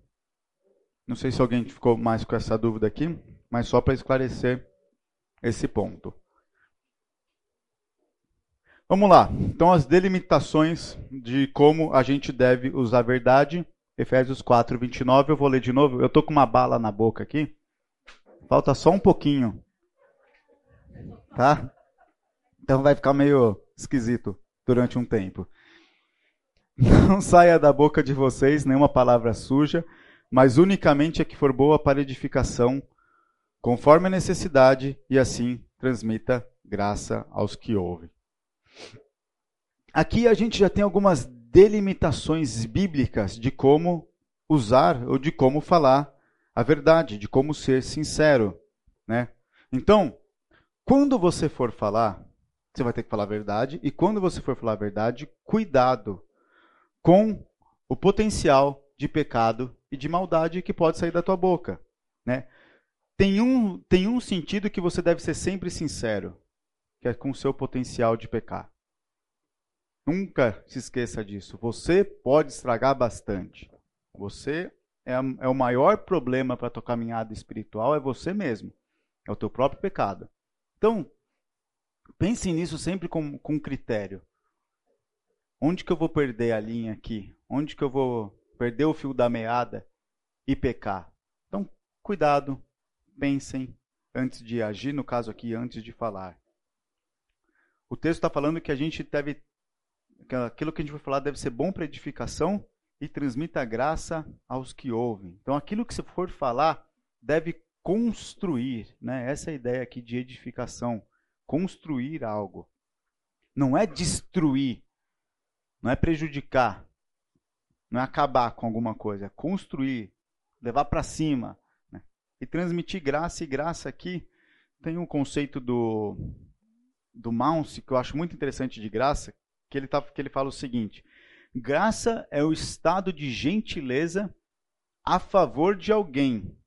Não sei se alguém ficou mais com essa dúvida aqui, mas só para esclarecer esse ponto. Vamos lá. Então, as delimitações de como a gente deve usar a verdade Efésios 4, 29, eu vou ler de novo. Eu estou com uma bala na boca aqui. Falta só um pouquinho. Tá? Então vai ficar meio esquisito durante um tempo. Não saia da boca de vocês nenhuma palavra suja, mas unicamente a que for boa para edificação, conforme a necessidade, e assim transmita graça aos que ouvem. Aqui a gente já tem algumas delimitações bíblicas de como usar ou de como falar a verdade, de como ser sincero, né? Então, quando você for falar, você vai ter que falar a verdade, e quando você for falar a verdade, cuidado com o potencial de pecado e de maldade que pode sair da tua boca, né? Tem um, tem um sentido que você deve ser sempre sincero, que é com o seu potencial de pecar. Nunca se esqueça disso. Você pode estragar bastante. Você é, é o maior problema para a tua caminhada espiritual, é você mesmo. É o teu próprio pecado. Então, pense nisso sempre com, com critério. Onde que eu vou perder a linha aqui? Onde que eu vou perder o fio da meada e pecar? Então, cuidado, pensem antes de agir, no caso aqui, antes de falar. O texto está falando que a gente deve aquilo que a gente vai falar deve ser bom para edificação e transmita graça aos que ouvem. Então, aquilo que você for falar deve construir, né? Essa é ideia aqui de edificação, construir algo. Não é destruir, não é prejudicar, não é acabar com alguma coisa, é construir, levar para cima, né? e transmitir graça. E graça aqui tem um conceito do do Mounce que eu acho muito interessante de graça, que ele, tá, que ele fala o seguinte: graça é o estado de gentileza a favor de alguém,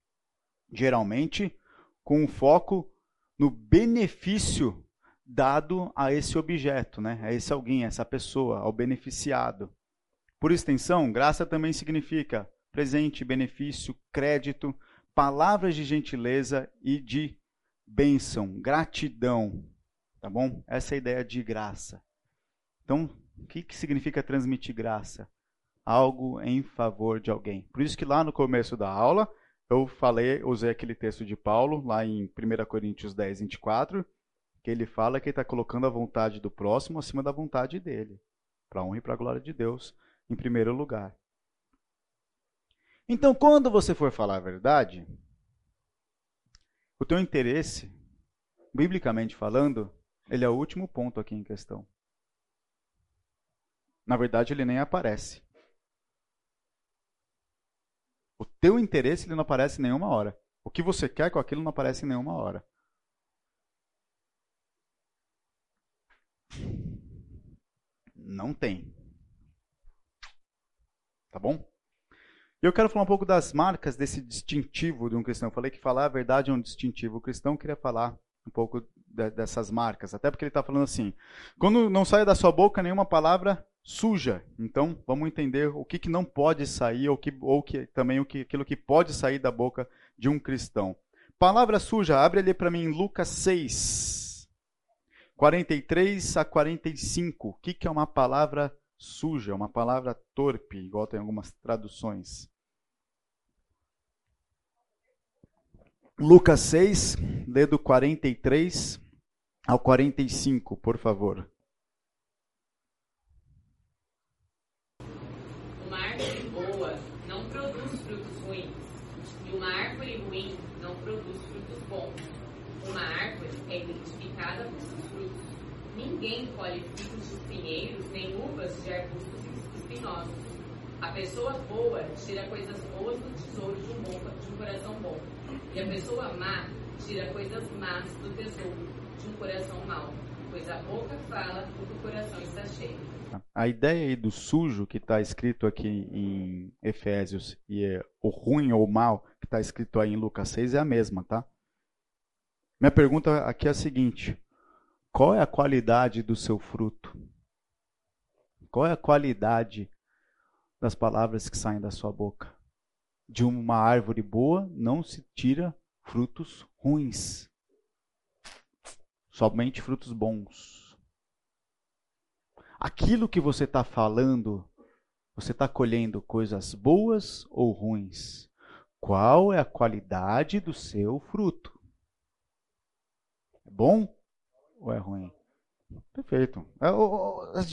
geralmente com um foco no benefício dado a esse objeto, né? a esse alguém, a essa pessoa, ao beneficiado. Por extensão, graça também significa presente, benefício, crédito, palavras de gentileza e de bênção, gratidão. Tá bom? Essa é a ideia de graça. Então, o que, que significa transmitir graça? Algo em favor de alguém. Por isso que lá no começo da aula, eu falei, usei aquele texto de Paulo, lá em 1 Coríntios 10, 24, que ele fala que ele está colocando a vontade do próximo acima da vontade dele, para a honra e para a glória de Deus, em primeiro lugar. Então, quando você for falar a verdade, o teu interesse, biblicamente falando, ele é o último ponto aqui em questão. Na verdade, ele nem aparece. O teu interesse ele não aparece em nenhuma hora. O que você quer com aquilo não aparece em nenhuma hora. Não tem. Tá bom? E eu quero falar um pouco das marcas desse distintivo de um cristão. Eu falei que falar a verdade é um distintivo cristão. Eu queria falar um pouco de, dessas marcas. Até porque ele está falando assim: quando não sai da sua boca nenhuma palavra suja. Então, vamos entender o que, que não pode sair, ou, que, ou que, também o que, aquilo que pode sair da boca de um cristão. Palavra suja, abre ali para mim Lucas 6, 43 a 45. O que, que é uma palavra suja? Uma palavra torpe, igual tem algumas traduções. Lucas 6, lê do 43 ao 45, por favor. Uma árvore boa não produz frutos ruins, e uma árvore ruim não produz frutos bons. Uma árvore é identificada por seus frutos. Ninguém colhe frutos de pinheiros nem uvas de arbustos espinosos. A pessoa boa tira coisas boas do tesouro de um, bom, de um coração bom e a pessoa má tira coisas más do tesouro de um coração mau, pois a boca fala do que o coração está cheio. A ideia aí do sujo que está escrito aqui em Efésios e é o ruim ou mal que está escrito aí em Lucas 6 é a mesma, tá? Minha pergunta aqui é a seguinte: qual é a qualidade do seu fruto? Qual é a qualidade das palavras que saem da sua boca? de uma árvore boa não se tira frutos ruins. Somente frutos bons. Aquilo que você está falando, você está colhendo coisas boas ou ruins? Qual é a qualidade do seu fruto? É bom ou é ruim? Perfeito. É,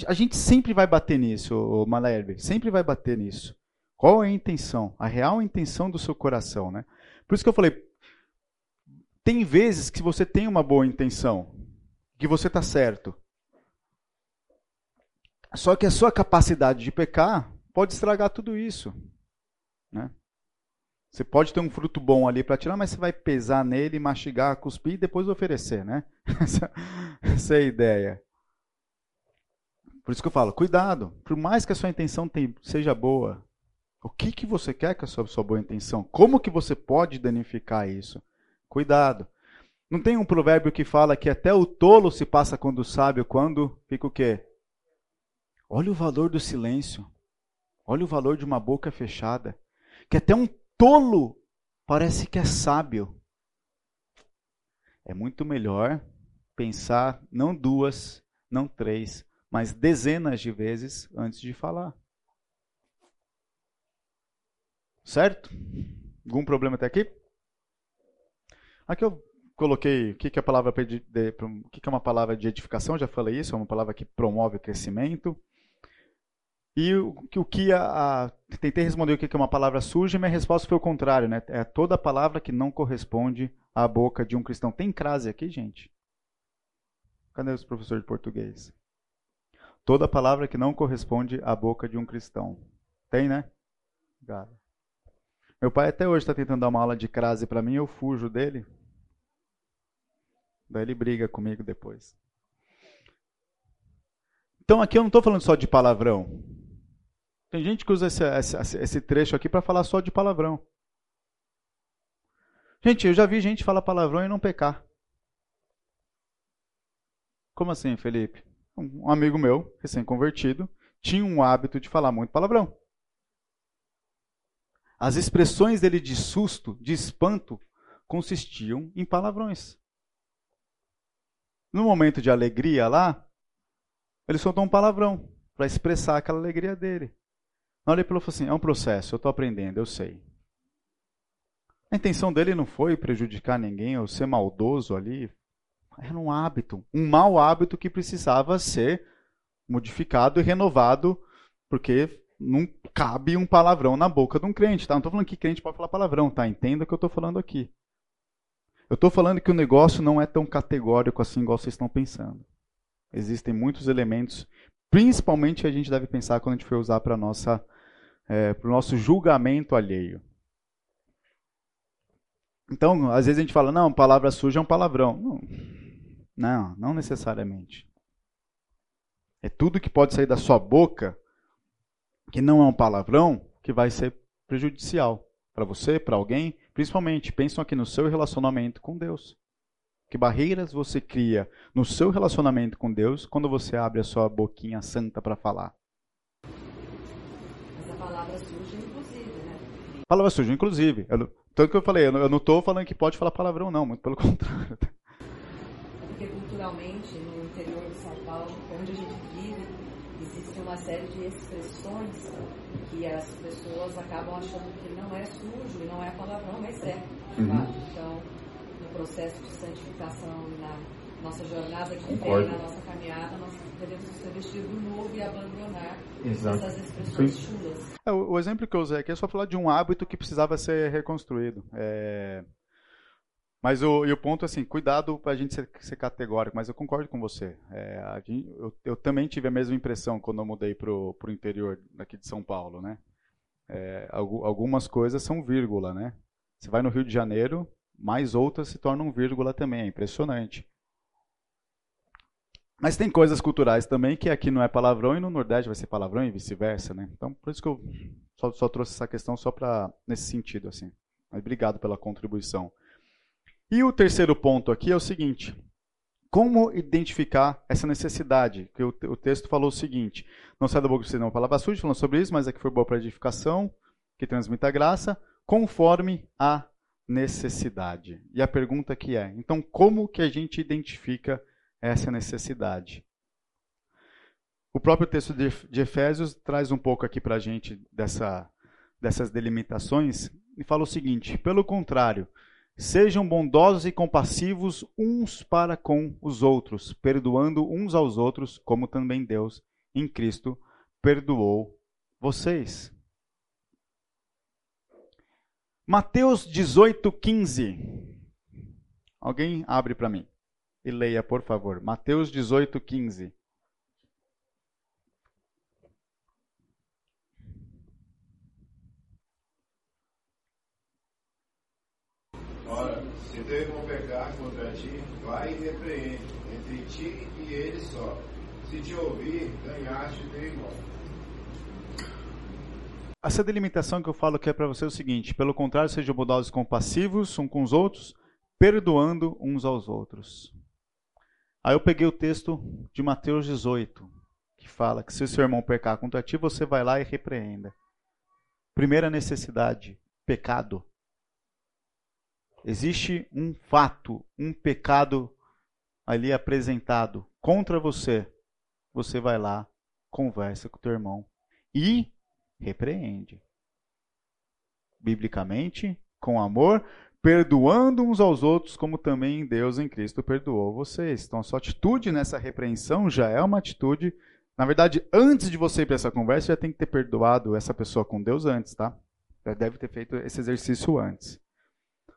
a gente sempre vai bater nisso, Malerbe. Sempre vai bater nisso. Qual é a intenção? A real intenção do seu coração, né? Por isso que eu falei, tem vezes que você tem uma boa intenção, que você está certo. Só que a sua capacidade de pecar pode estragar tudo isso. Né? Você pode ter um fruto bom ali para tirar, mas você vai pesar nele, mastigar, cuspir e depois oferecer, né? Essa, essa é a ideia. Por isso que eu falo, cuidado. Por mais que a sua intenção seja boa, o que, que você quer com a sua, sua boa intenção? Como que você pode danificar isso? Cuidado. Não tem um provérbio que fala que até o tolo se passa quando sábio, quando fica o quê? Olha o valor do silêncio. Olha o valor de uma boca fechada. Que até um tolo parece que é sábio. É muito melhor pensar não duas, não três, mas dezenas de vezes antes de falar. Certo? Algum problema até aqui? Aqui eu coloquei o que é a palavra de, de, o que é uma palavra de edificação, já falei isso, é uma palavra que promove o crescimento. E o, o que a, a, tentei responder o que é uma palavra suja, minha resposta foi o contrário, né? É toda palavra que não corresponde à boca de um cristão. Tem crase aqui, gente? Cadê os professores de português? Toda palavra que não corresponde à boca de um cristão. Tem, né? Obrigado. Meu pai até hoje está tentando dar uma aula de crase para mim, eu fujo dele. Daí ele briga comigo depois. Então aqui eu não estou falando só de palavrão. Tem gente que usa esse, esse, esse trecho aqui para falar só de palavrão. Gente, eu já vi gente falar palavrão e não pecar. Como assim, Felipe? Um amigo meu, recém-convertido, tinha um hábito de falar muito palavrão. As expressões dele de susto, de espanto, consistiam em palavrões. No momento de alegria lá, ele soltou um palavrão para expressar aquela alegria dele. Hora ele falou assim: é um processo, eu estou aprendendo, eu sei. A intenção dele não foi prejudicar ninguém ou ser maldoso ali. Era um hábito, um mau hábito que precisava ser modificado e renovado, porque não cabe um palavrão na boca de um crente. Tá? Não estou falando que crente pode falar palavrão, tá? Entenda o que eu estou falando aqui. Eu estou falando que o negócio não é tão categórico assim igual vocês estão pensando. Existem muitos elementos, principalmente a gente deve pensar quando a gente for usar para nossa é, para o nosso julgamento alheio. Então, às vezes a gente fala, não, palavra suja é um palavrão. Não, não, não necessariamente. É tudo que pode sair da sua boca, que não é um palavrão, que vai ser prejudicial para você, para alguém, Principalmente, pensam aqui no seu relacionamento com Deus. Que barreiras você cria no seu relacionamento com Deus quando você abre a sua boquinha santa para falar? Mas a palavra suja, inclusive, né? Palavra suja, inclusive. Eu, tanto que eu falei, eu não estou falando que pode falar palavrão, não, muito pelo contrário. Porque culturalmente, no interior de São Paulo, onde a gente vive, existe uma série de expressões que as pessoas acabam achando que não é sujo e não é palavrão, mas é. Uhum. Então, processo de santificação, na nossa jornada de fé, na nossa caminhada, nós devemos ser vestidos do novo e abandonar Exato. essas expressões chulas. É, o, o, exemplo que eu usei aqui é só falar de um hábito que precisava ser reconstruído. É... Mas o, e o ponto, assim, cuidado para a gente ser, ser, categórico, mas eu concordo com você. É, gente, eu, eu, também tive a mesma impressão quando eu mudei para o interior daqui de São Paulo, né? É, algumas coisas são vírgula, né? Você vai no Rio de Janeiro, mais outras se tornam vírgula também, é impressionante. Mas tem coisas culturais também que aqui não é palavrão e no Nordeste vai ser palavrão e vice-versa, né? Então, por isso que eu só, só trouxe essa questão só para nesse sentido, assim. Mas obrigado pela contribuição. E o terceiro ponto aqui é o seguinte: como identificar essa necessidade? Que o, o texto falou o seguinte: não sai da boca de não palavra suja, falando sobre isso, mas é que foi boa para edificação, que transmita a graça, conforme a necessidade. E a pergunta que é: então, como que a gente identifica essa necessidade? O próprio texto de, Efésios traz um pouco aqui para a gente dessa, dessas delimitações e fala o seguinte: pelo contrário, Sejam bondosos e compassivos uns para com os outros, perdoando uns aos outros, como também Deus, em Cristo, perdoou vocês. Mateus 18, 15. Alguém abre para mim e leia, por favor. Mateus 18, 15. Se teu irmão pecar contra ti, vai e repreende, entre ti e ele só. Se te ouvir, ganhaste teu irmão. Essa delimitação que eu falo que é para você é o seguinte: pelo contrário, sejam bondosos compassivos uns com os outros, perdoando uns aos outros. Aí eu peguei o texto de Mateus 18, que fala que se o seu irmão pecar contra ti, você vai lá e repreenda. Primeira necessidade: pecado. Existe um fato, um pecado ali apresentado contra você. Você vai lá, conversa com o teu irmão e repreende. Biblicamente, com amor, perdoando uns aos outros, como também Deus em Cristo perdoou vocês. Então, a sua atitude nessa repreensão já é uma atitude. Na verdade, antes de você ir para essa conversa, já tem que ter perdoado essa pessoa com Deus antes, tá? Já deve ter feito esse exercício antes.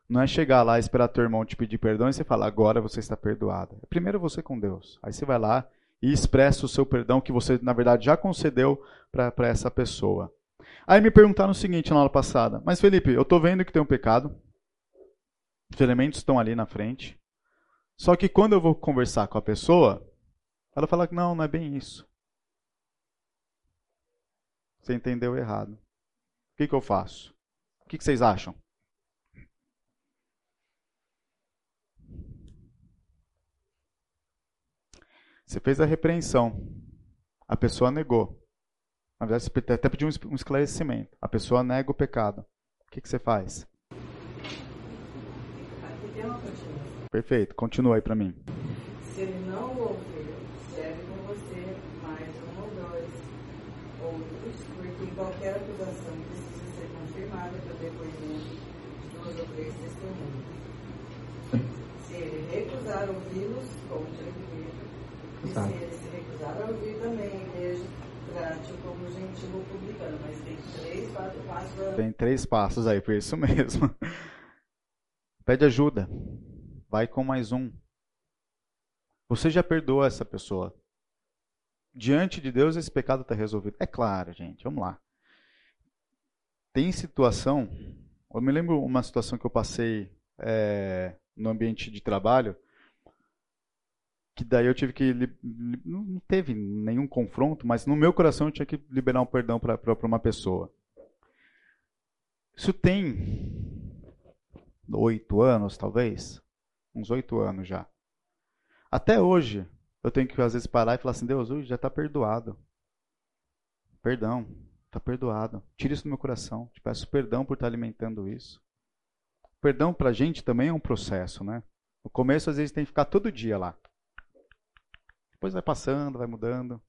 Não é chegar lá, esperar teu irmão te pedir perdão e você falar, agora você está perdoado. É primeiro você com Deus. Aí você vai lá e expressa o seu perdão que você, na verdade, já concedeu para essa pessoa. Aí me perguntaram o seguinte na aula passada: Mas Felipe, eu estou vendo que tem um pecado, os elementos estão ali na frente. Só que quando eu vou conversar com a pessoa, ela fala que não, não é bem isso. Você entendeu errado. O que, que eu faço? O que, que vocês acham? Você fez a repreensão. A pessoa negou. Na verdade, você até pediu um esclarecimento. A pessoa nega o pecado. O que, que você faz? Perfeito. Continua aí para mim. Se ele não ouvir, serve com você mais um ou dois outros, porque qualquer acusação precisa ser confirmada pelo depoimento de duas ou três testemunhas. Se ele recusar ouvi-los, contra a igreja. Se ele se recusar a ouvir também a igreja, trate como gentil ou publicano. Mas tem três passos. Tem três passos aí, por isso mesmo. Pede ajuda. Vai com mais um. Você já perdoa essa pessoa. Diante de Deus, esse pecado está resolvido. É claro, gente, vamos lá. Tem situação. Eu me lembro uma situação que eu passei é, no ambiente de trabalho, que daí eu tive que. Não teve nenhum confronto, mas no meu coração eu tinha que liberar um perdão para uma pessoa. Isso tem oito anos, talvez uns oito anos já. Até hoje, eu tenho que às vezes parar e falar assim: Deus, hoje já está perdoado. Perdão, está perdoado. Tira isso do meu coração. Te peço perdão por estar alimentando isso. Perdão para a gente também é um processo, né? No começo, às vezes, tem que ficar todo dia lá. Depois vai passando, vai mudando.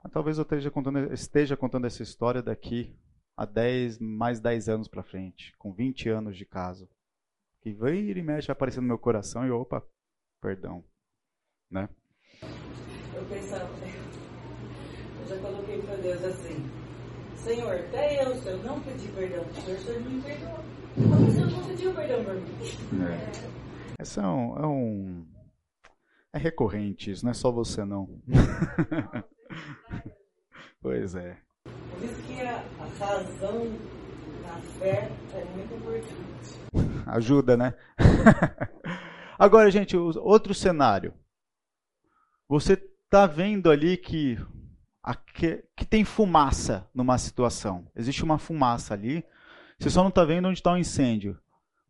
Mas talvez eu esteja contando, esteja contando essa história daqui a 10, mais 10 anos para frente, com 20 anos de caso que vira e mexe aparecendo no meu coração e opa, perdão, né? Eu pensava, eu já coloquei para Deus assim, Senhor, até eu, se eu não pedir perdão para o Senhor, o Senhor me perdoa. Como o Senhor não pediu perdão por mim? É. Essa é um, é um... É recorrente isso, não é só você não. pois é. Por isso que a, a razão na fé é muito importante. Ajuda, né? Agora, gente, outro cenário. Você está vendo ali que, que, que tem fumaça numa situação. Existe uma fumaça ali. Você só não está vendo onde está o incêndio.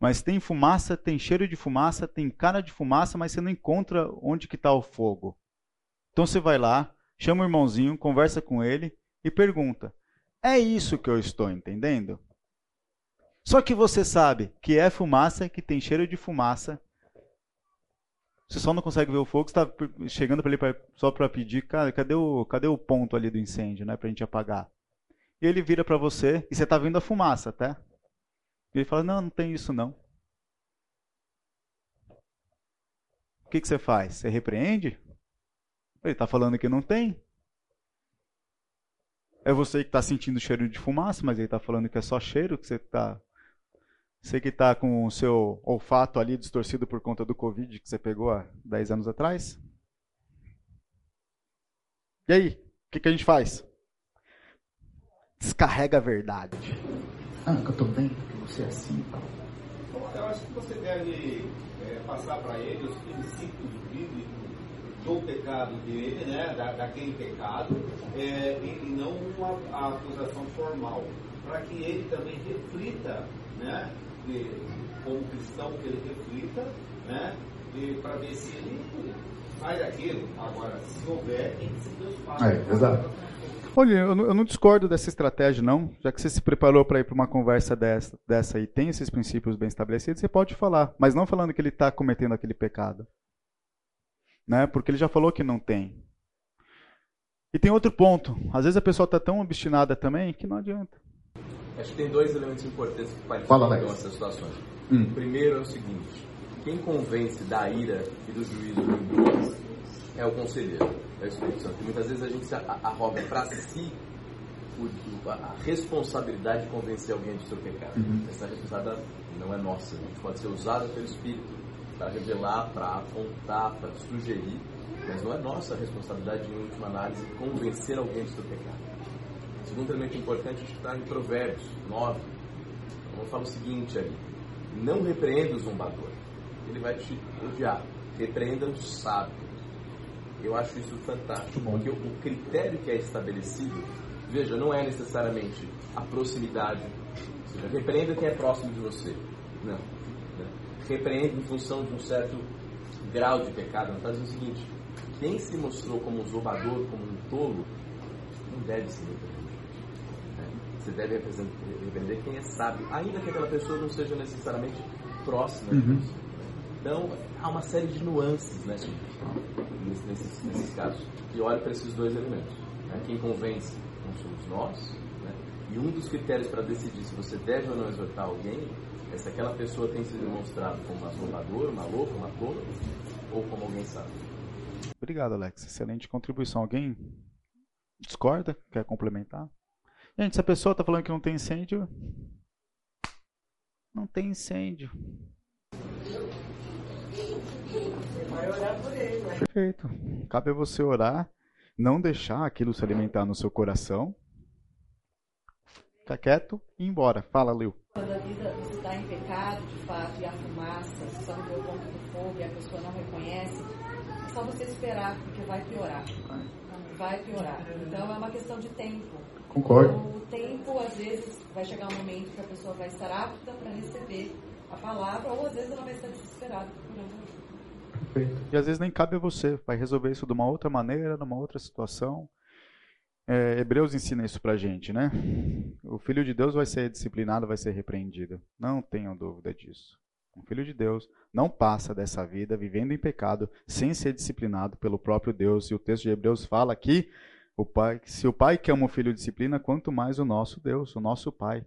Mas tem fumaça, tem cheiro de fumaça, tem cara de fumaça, mas você não encontra onde que está o fogo. Então você vai lá, chama o irmãozinho, conversa com ele e pergunta: É isso que eu estou entendendo? Só que você sabe que é fumaça, que tem cheiro de fumaça. Você só não consegue ver o fogo, está chegando para ele só para pedir, cara, cadê o, cadê o ponto ali do incêndio, né, para a gente apagar? E ele vira para você e você está vendo a fumaça? Tá? E ele fala, não, não tem isso não. O que, que você faz? Você repreende? Ele está falando que não tem. É você que está sentindo cheiro de fumaça, mas ele está falando que é só cheiro, que você está você que está com o seu olfato ali distorcido por conta do Covid que você pegou há 10 anos atrás. E aí, o que, que, a gente faz? Descarrega a verdade. Ah, que eu estou bem, você é assim. Eu acho que você deve é, passar para ele os princípios bíblicos do pecado dele, né, da, daquele pecado, é, e, não uma a acusação formal, para que ele também reflita né, de, como cristão que ele reflita, né? para ver se ele sai daquilo. Agora, se houver, tem que seguir os passos. É, exato. Olha, eu não, eu não, discordo dessa estratégia, não. Já que você se preparou para ir para uma conversa dessa, dessa e tem esses princípios bem estabelecidos, você pode falar, mas não falando que ele está cometendo aquele pecado. Né? Porque ele já falou que não tem. E tem outro ponto. Às vezes a pessoa está tão obstinada também que não adianta. Acho que tem dois elementos importantes que qualificam essas situações. Hum. O primeiro é o seguinte: quem convence da ira e do juízo do é o conselheiro, é o Espírito Santo. E muitas vezes a gente se arroga para si a responsabilidade de convencer alguém do seu pecado. Uhum. Essa responsabilidade não é nossa. A gente pode ser usada pelo Espírito para revelar, para apontar, para sugerir, mas não é nossa responsabilidade, em última análise, convencer alguém do seu pecado segundo elemento importante, a gente está em Provérbios 9. Então, fala o seguinte ali: Não repreenda o zombador, ele vai te odiar. Repreenda o sábio. Eu acho isso fantástico, porque o critério que é estabelecido, veja, não é necessariamente a proximidade. Ou seja, repreenda quem é próximo de você. Não. Né? Repreenda em função de um certo grau de pecado. Dizendo o seguinte: quem se mostrou como um zombador, como um tolo, não deve ser repreendido. Né? Você deve repreender quem é sábio, ainda que aquela pessoa não seja necessariamente próxima uhum. disso. Então, há uma série de nuances né, nesses, nesses casos. E olha para esses dois elementos. Né? Quem convence não somos nós, né? e um dos critérios para decidir se você deve ou não exortar alguém é se aquela pessoa tem se demonstrado como uma zombadora, uma louca, uma tola, ou como alguém sabe. Obrigado, Alex. Excelente contribuição. Alguém discorda? Quer complementar? Gente, se a pessoa está falando que não tem incêndio, não tem incêndio. Você vai orar por ele. Né? Perfeito. Cabe a você orar, não deixar aquilo se alimentar no seu coração. Ficar quieto e ir embora. Fala, Lil. Quando a vida está em pecado, de fato, e a fumaça, você no o ponto do fogo e a pessoa não reconhece, é só você esperar, porque vai piorar. Vai piorar. Então é uma questão de tempo. Concordo. O tempo, às vezes, vai chegar um momento que a pessoa vai estar apta para receber a palavra, ou às vezes ela vai estar desesperada Perfeito. E às vezes nem cabe a você, vai resolver isso de uma outra maneira, numa outra situação. É, Hebreus ensina isso pra gente, né? O filho de Deus vai ser disciplinado, vai ser repreendido. Não tenham dúvida disso. Um filho de Deus não passa dessa vida vivendo em pecado sem ser disciplinado pelo próprio Deus. E o texto de Hebreus fala que o pai, se o pai quer um filho disciplina, quanto mais o nosso Deus, o nosso Pai.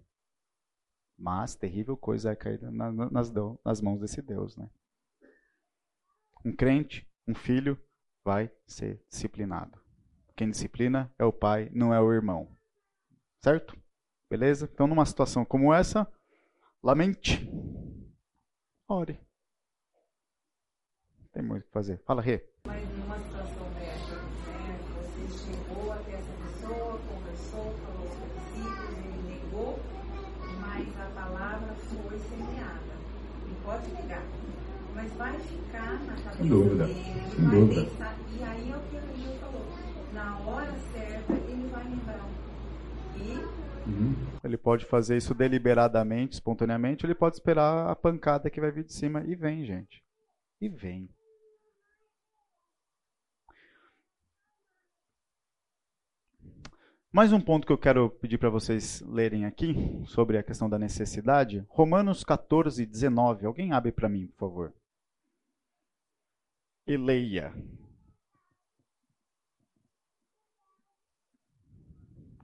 Mas terrível coisa é cair nas, nas mãos desse Deus, né? Um crente, um filho, vai ser disciplinado. Quem disciplina é o pai, não é o irmão. Certo? Beleza? Então, numa situação como essa, lamente. Ore. Tem muito o que fazer. Fala, Rê. Mas numa situação dessa, né, você chegou até essa pode negar. Mas vai ficar na cabeça Sem dúvida. dele, Sem vai dúvida. pensar. E aí é o que o Gil falou. Na hora certa, ele vai lembrar. E Uhum. Ele pode fazer isso deliberadamente, espontaneamente, ele pode esperar a pancada que vai vir de cima e vem, gente. E vem. Mais um ponto que eu quero pedir para vocês lerem aqui, sobre a questão da necessidade. Romanos 14, 19. Alguém abre para mim, por favor. E leia.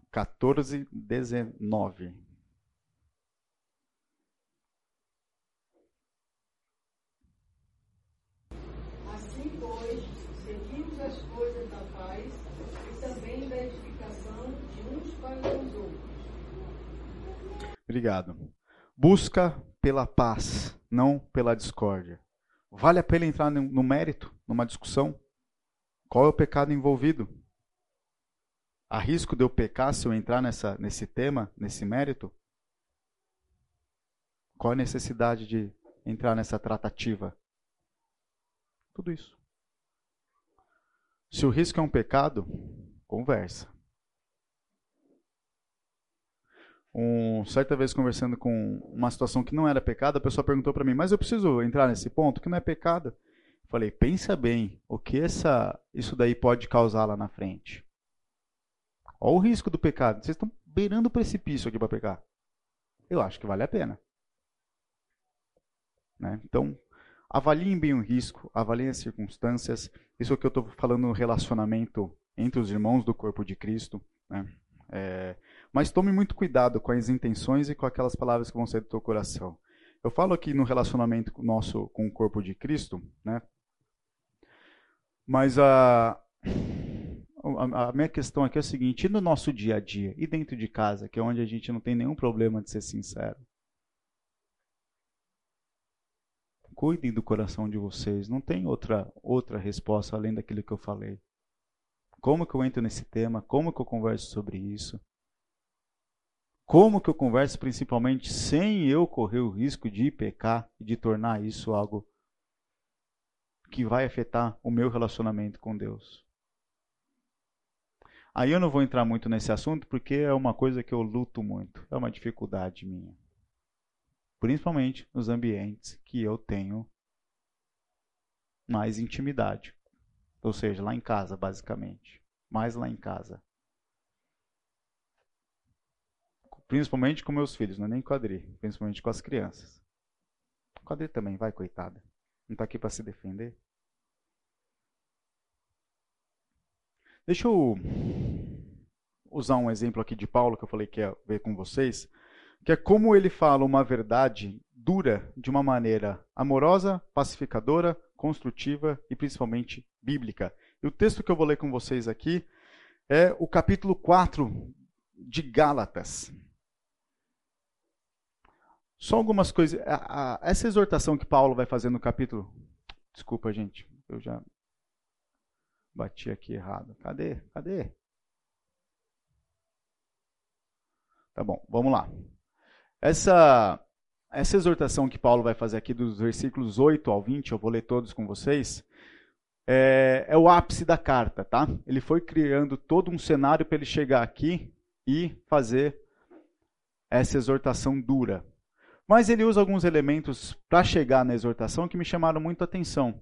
Quatorze, dezenove. Obrigado. Busca pela paz, não pela discórdia. Vale a pena entrar no mérito, numa discussão? Qual é o pecado envolvido? Há risco de eu pecar se eu entrar nessa, nesse tema, nesse mérito? Qual a necessidade de entrar nessa tratativa? Tudo isso. Se o risco é um pecado, conversa. Um, certa vez conversando com uma situação que não era pecado, a pessoa perguntou para mim, mas eu preciso entrar nesse ponto que não é pecado? Falei, pensa bem, o que essa, isso daí pode causar lá na frente? Olha o risco do pecado. Vocês estão beirando o precipício aqui para pecar. Eu acho que vale a pena. Né? Então, avaliem bem o risco, avaliem as circunstâncias. Isso que eu estou falando no relacionamento entre os irmãos do corpo de Cristo. Né? É, mas tome muito cuidado com as intenções e com aquelas palavras que vão sair do teu coração. Eu falo aqui no relacionamento nosso com o corpo de Cristo, né? Mas a, a, a minha questão aqui é a seguinte: e no nosso dia a dia, e dentro de casa, que é onde a gente não tem nenhum problema de ser sincero? Cuidem do coração de vocês, não tem outra, outra resposta além daquilo que eu falei. Como que eu entro nesse tema? Como que eu converso sobre isso? Como que eu converso principalmente sem eu correr o risco de pecar e de tornar isso algo que vai afetar o meu relacionamento com Deus? Aí eu não vou entrar muito nesse assunto porque é uma coisa que eu luto muito, é uma dificuldade minha. Principalmente nos ambientes que eu tenho mais intimidade Ou seja, lá em casa, basicamente. Mais lá em casa. Principalmente com meus filhos, não é nem com a Adri, principalmente com as crianças. Com a Adri também, vai, coitada. Não está aqui para se defender. Deixa eu usar um exemplo aqui de Paulo que eu falei que ia ver com vocês, que é como ele fala uma verdade dura de uma maneira amorosa, pacificadora, construtiva e principalmente bíblica. E o texto que eu vou ler com vocês aqui é o capítulo 4 de Gálatas. Só algumas coisas. Essa exortação que Paulo vai fazer no capítulo. Desculpa, gente. Eu já bati aqui errado. Cadê? Cadê? Tá bom, vamos lá. Essa, essa exortação que Paulo vai fazer aqui dos versículos 8 ao 20, eu vou ler todos com vocês, é, é o ápice da carta, tá? Ele foi criando todo um cenário para ele chegar aqui e fazer essa exortação dura. Mas ele usa alguns elementos para chegar na exortação que me chamaram muito a atenção.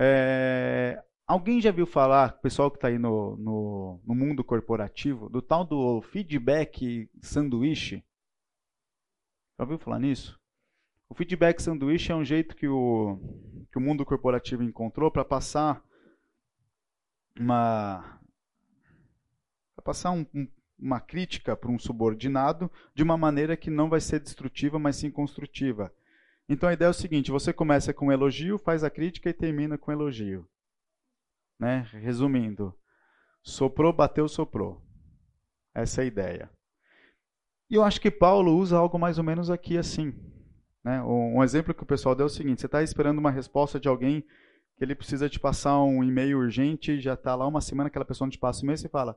É, alguém já viu falar, pessoal que está aí no, no, no, mundo corporativo, do tal do feedback sanduíche? Já ouviu falar nisso? O feedback sanduíche é um jeito que o, que o mundo corporativo encontrou para passar uma para passar um, um, uma crítica para um subordinado de uma maneira que não vai ser destrutiva, mas sim construtiva. Então a ideia é o seguinte: você começa com um elogio, faz a crítica e termina com elogio. Né? Resumindo, soprou, bateu, soprou. Essa é a ideia. E eu acho que Paulo usa algo mais ou menos aqui assim. Né? Um exemplo que o pessoal deu é o seguinte: você está esperando uma resposta de alguém que ele precisa te passar um e-mail urgente, já está lá uma semana, aquela pessoa não te passa o e-mail, você fala: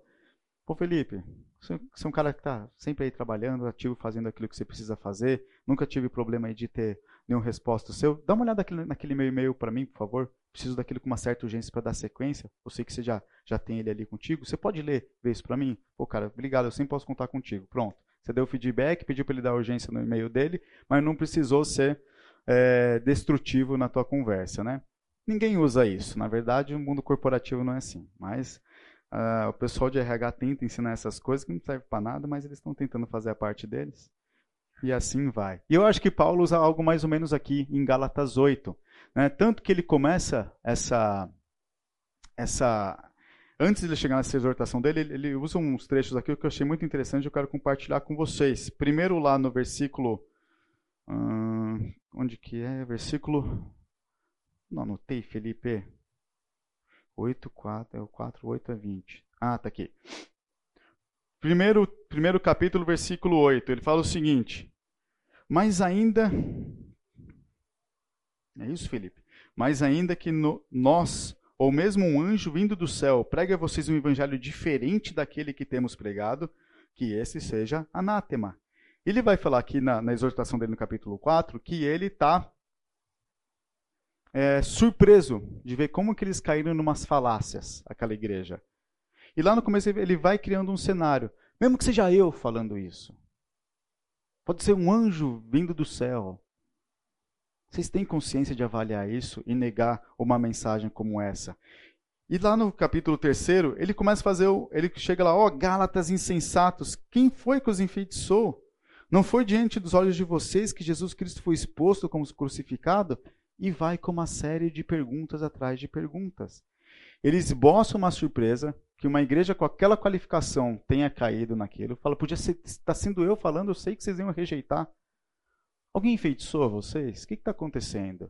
Pô, Felipe, você é um cara que está sempre aí trabalhando, ativo, fazendo aquilo que você precisa fazer. Nunca tive problema aí de ter nenhuma resposta seu. Dá uma olhada naquele, naquele meu e-mail para mim, por favor. Preciso daquilo com uma certa urgência para dar sequência. Eu sei que você já, já tem ele ali contigo. Você pode ler, ver isso para mim? Pô, cara, obrigado, eu sempre posso contar contigo. Pronto. Você deu feedback, pediu para ele dar urgência no e-mail dele, mas não precisou ser é, destrutivo na tua conversa, né? Ninguém usa isso. Na verdade, o mundo corporativo não é assim. Mas Uh, o pessoal de RH tenta ensinar essas coisas que não servem para nada, mas eles estão tentando fazer a parte deles. E assim vai. E eu acho que Paulo usa algo mais ou menos aqui em Gálatas 8. Né? Tanto que ele começa essa. essa Antes de ele chegar nessa exortação dele, ele, ele usa uns trechos aqui que eu achei muito interessante e eu quero compartilhar com vocês. Primeiro lá no versículo. Hum, onde que é? Versículo. Não anotei, Felipe. 8, 4, é o 4, 8 é 20. Ah, tá aqui. Primeiro, primeiro capítulo, versículo 8, ele fala o seguinte: Mas ainda. É isso, Felipe? Mas ainda que no, nós, ou mesmo um anjo vindo do céu, pregue a vocês um evangelho diferente daquele que temos pregado, que esse seja anátema. Ele vai falar aqui na, na exortação dele no capítulo 4 que ele está é, surpreso de ver como que eles caíram numas falácias, aquela igreja. E lá no começo ele vai criando um cenário, mesmo que seja eu falando isso. Pode ser um anjo vindo do céu. Vocês têm consciência de avaliar isso e negar uma mensagem como essa? E lá no capítulo 3, ele começa a fazer, o, ele chega lá, ó, oh, Gálatas insensatos, quem foi que os enfeitiçou? Não foi diante dos olhos de vocês que Jesus Cristo foi exposto como crucificado? E vai com uma série de perguntas atrás de perguntas. Eles esboçam uma surpresa que uma igreja com aquela qualificação tenha caído naquilo. Fala, podia ser, está sendo eu falando, eu sei que vocês iam rejeitar. Alguém enfeitiçou vocês? O que está acontecendo?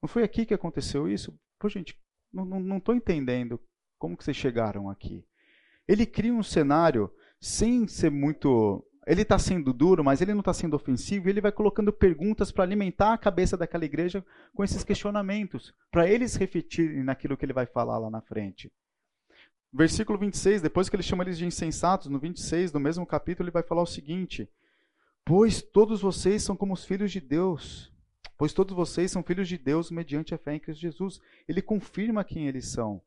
Não foi aqui que aconteceu isso? Pô, gente, não estou entendendo como que vocês chegaram aqui. Ele cria um cenário sem ser muito ele está sendo duro, mas ele não está sendo ofensivo, ele vai colocando perguntas para alimentar a cabeça daquela igreja com esses questionamentos, para eles refletirem naquilo que ele vai falar lá na frente. Versículo 26, depois que ele chama eles de insensatos, no 26 do mesmo capítulo, ele vai falar o seguinte: Pois todos vocês são como os filhos de Deus, pois todos vocês são filhos de Deus mediante a fé em Cristo Jesus. Ele confirma quem eles são.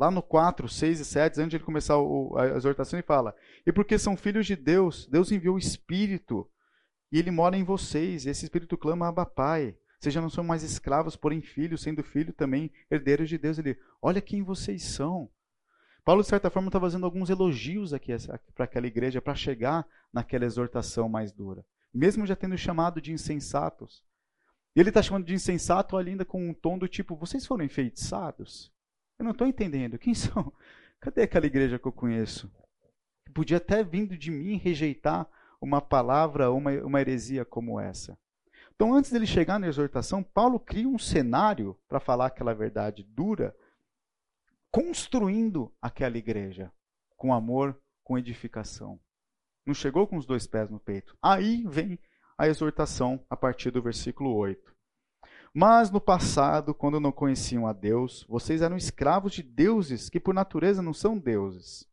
Lá no 4, 6 e 7, antes de ele começar a exortação, ele fala: E porque são filhos de Deus, Deus enviou o Espírito, e ele mora em vocês, e esse Espírito clama Abba Pai. Vocês já não são mais escravos, porém filhos, sendo filho também herdeiros de Deus. Ele, olha quem vocês são. Paulo, de certa forma, está fazendo alguns elogios aqui para aquela igreja, para chegar naquela exortação mais dura. Mesmo já tendo chamado de insensatos. E ele está chamando de insensato ainda com um tom do tipo: vocês foram enfeitiçados? Eu não estou entendendo. Quem são? Cadê aquela igreja que eu conheço? Podia até vindo de mim rejeitar uma palavra, uma, uma heresia como essa. Então, antes dele chegar na exortação, Paulo cria um cenário para falar aquela verdade dura, construindo aquela igreja com amor, com edificação. Não chegou com os dois pés no peito. Aí vem a exortação a partir do versículo 8. Mas no passado, quando não conheciam a Deus, vocês eram escravos de deuses que por natureza não são deuses.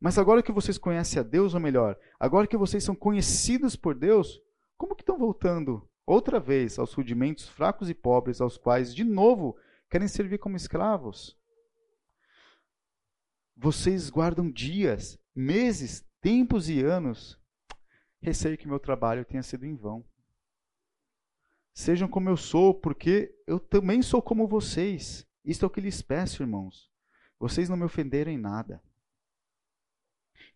Mas agora que vocês conhecem a Deus, ou melhor, agora que vocês são conhecidos por Deus, como que estão voltando outra vez aos rudimentos fracos e pobres, aos quais, de novo, querem servir como escravos? Vocês guardam dias, meses, tempos e anos. Receio que meu trabalho tenha sido em vão. Sejam como eu sou, porque eu também sou como vocês. Isto é o que lhes peço, irmãos. Vocês não me ofenderam em nada.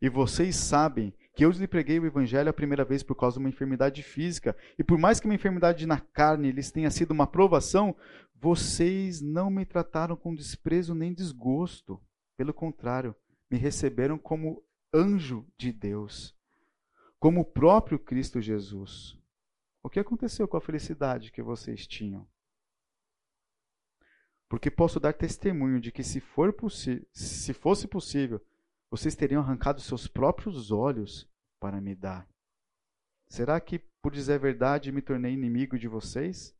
E vocês sabem que eu lhe preguei o evangelho a primeira vez por causa de uma enfermidade física, e por mais que uma enfermidade na carne lhes tenha sido uma provação, vocês não me trataram com desprezo nem desgosto. Pelo contrário, me receberam como anjo de Deus, como o próprio Cristo Jesus. O que aconteceu com a felicidade que vocês tinham? Porque posso dar testemunho de que se, for se fosse possível, vocês teriam arrancado seus próprios olhos para me dar. Será que, por dizer a verdade, me tornei inimigo de vocês?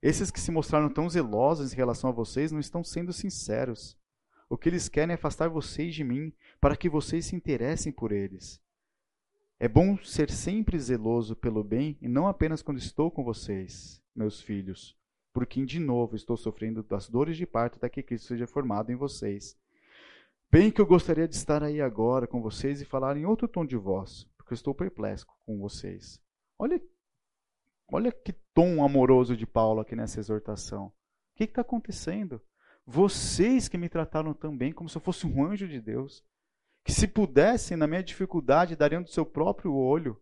Esses que se mostraram tão zelosos em relação a vocês não estão sendo sinceros. O que eles querem é afastar vocês de mim, para que vocês se interessem por eles. É bom ser sempre zeloso pelo bem e não apenas quando estou com vocês, meus filhos, porque de novo estou sofrendo das dores de parto até que Cristo seja formado em vocês. Bem que eu gostaria de estar aí agora com vocês e falar em outro tom de voz, porque estou perplexo com vocês. Olha, olha que tom amoroso de Paulo aqui nessa exortação. O que está acontecendo? Vocês que me trataram tão bem como se eu fosse um anjo de Deus, que se pudessem, na minha dificuldade, dariam do seu próprio olho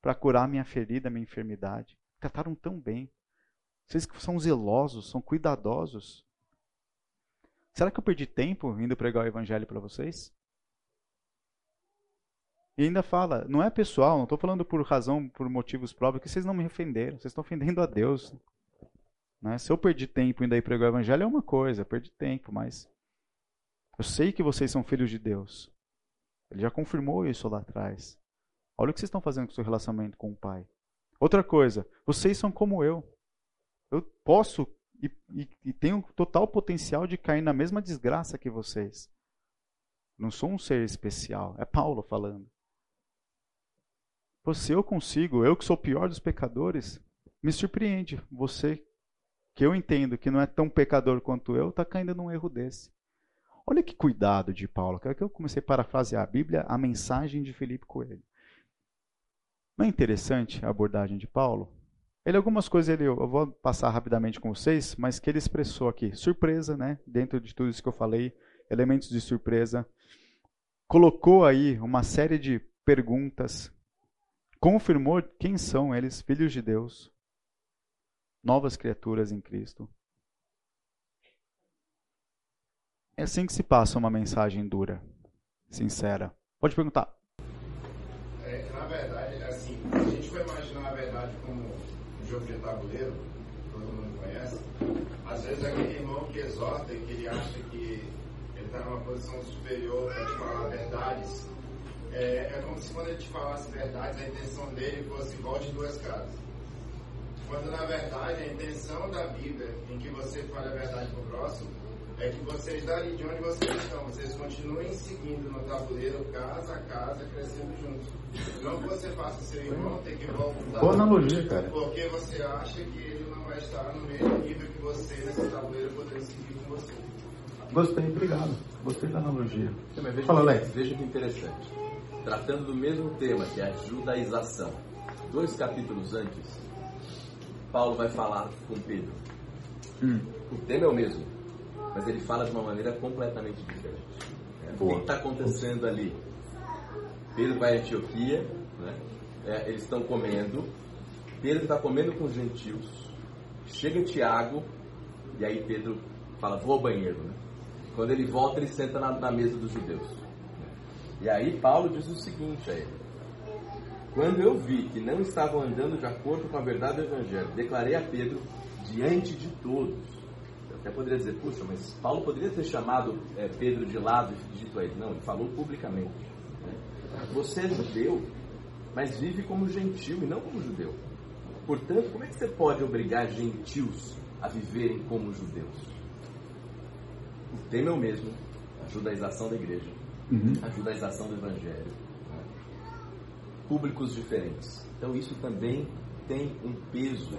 para curar minha ferida, minha enfermidade. Trataram tão bem. Vocês que são zelosos, são cuidadosos. Será que eu perdi tempo indo pregar o evangelho para vocês? E ainda fala, não é pessoal, não estou falando por razão, por motivos próprios, que vocês não me ofenderam, vocês estão ofendendo a Deus. Né? Se eu perdi tempo indo aí pregar o evangelho é uma coisa, perdi tempo, mas eu sei que vocês são filhos de Deus. Ele já confirmou isso lá atrás. Olha o que vocês estão fazendo com o seu relacionamento com o Pai. Outra coisa, vocês são como eu. Eu posso e, e, e tenho total potencial de cair na mesma desgraça que vocês. Não sou um ser especial. É Paulo falando. Se eu consigo, eu que sou o pior dos pecadores, me surpreende. Você, que eu entendo que não é tão pecador quanto eu, está caindo num erro desse. Olha que cuidado de Paulo. Que eu comecei a parafrasear a Bíblia, a mensagem de Felipe Coelho. Não é interessante a abordagem de Paulo? Ele algumas coisas ele eu vou passar rapidamente com vocês, mas que ele expressou aqui, surpresa, né? Dentro de tudo isso que eu falei, elementos de surpresa. Colocou aí uma série de perguntas, confirmou quem são eles, filhos de Deus, novas criaturas em Cristo. É assim que se passa uma mensagem dura, sincera. Pode perguntar. É, na verdade, assim, a gente vai imaginar a verdade como jogo de tabuleiro, todo mundo conhece, às vezes aquele irmão que exorta e que ele acha que ele está numa posição superior para te falar verdades, é, é, como se quando ele te falasse verdades, a intenção dele fosse volte duas casas. Quando na verdade a intenção da Bíblia em que você fale a verdade para o próximo é que vocês dali de onde vocês estão, vocês continuem seguindo no tabuleiro casa a casa, crescendo juntos. Não que você faça seu irmão ter que voltar. Boa analogia, cara. Porque você acha que ele não vai estar no mesmo nível que você nesse tabuleiro podendo seguir com você. Gostei, obrigado. Gostei da analogia. veja, Fala, Lex. Veja que interessante. Tratando do mesmo tema, que é a judaização. Dois capítulos antes, Paulo vai falar com Pedro? Hum. O tema é o mesmo, mas ele fala de uma maneira completamente diferente. É, o que está acontecendo ali? Pedro vai a Antioquia, né? é, eles estão comendo, Pedro está comendo com os gentios, chega Tiago, e aí Pedro fala, vou ao banheiro. Né? Quando ele volta, ele senta na, na mesa dos judeus. E aí Paulo diz o seguinte a ele: Quando eu vi que não estavam andando de acordo com a verdade do Evangelho, declarei a Pedro diante de todos. Até poderia dizer, puxa, mas Paulo poderia ter chamado é, Pedro de lado e dito a ele. Não, ele falou publicamente. Né? Você é judeu, mas vive como gentil e não como judeu. Portanto, como é que você pode obrigar gentios a viverem como judeus? O tema é o mesmo, a judaização da igreja, uhum. a judaização do evangelho. Né? Públicos diferentes. Então isso também tem um peso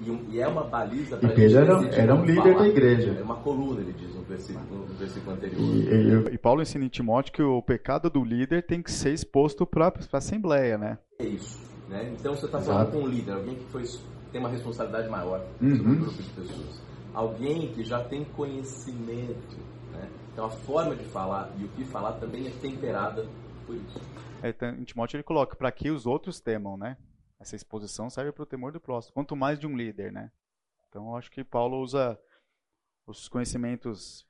e, um, e é uma baliza para Pedro era, era um líder falar. da igreja. É uma coluna, ele diz no versículo, no versículo anterior. E, e, e, Paulo ensina em Timóteo que o pecado do líder tem que ser exposto para a assembleia, né? É isso. Né? Então você está falando com um líder, alguém que foi, tem uma responsabilidade maior uhum. sobre um grupo de pessoas alguém que já tem conhecimento. Né? Então a forma de falar e o que falar também é temperada por isso. É, então, Timóteo ele coloca para que os outros temam, né? Essa exposição serve para o temor do próximo, quanto mais de um líder, né? Então eu acho que Paulo usa os conhecimentos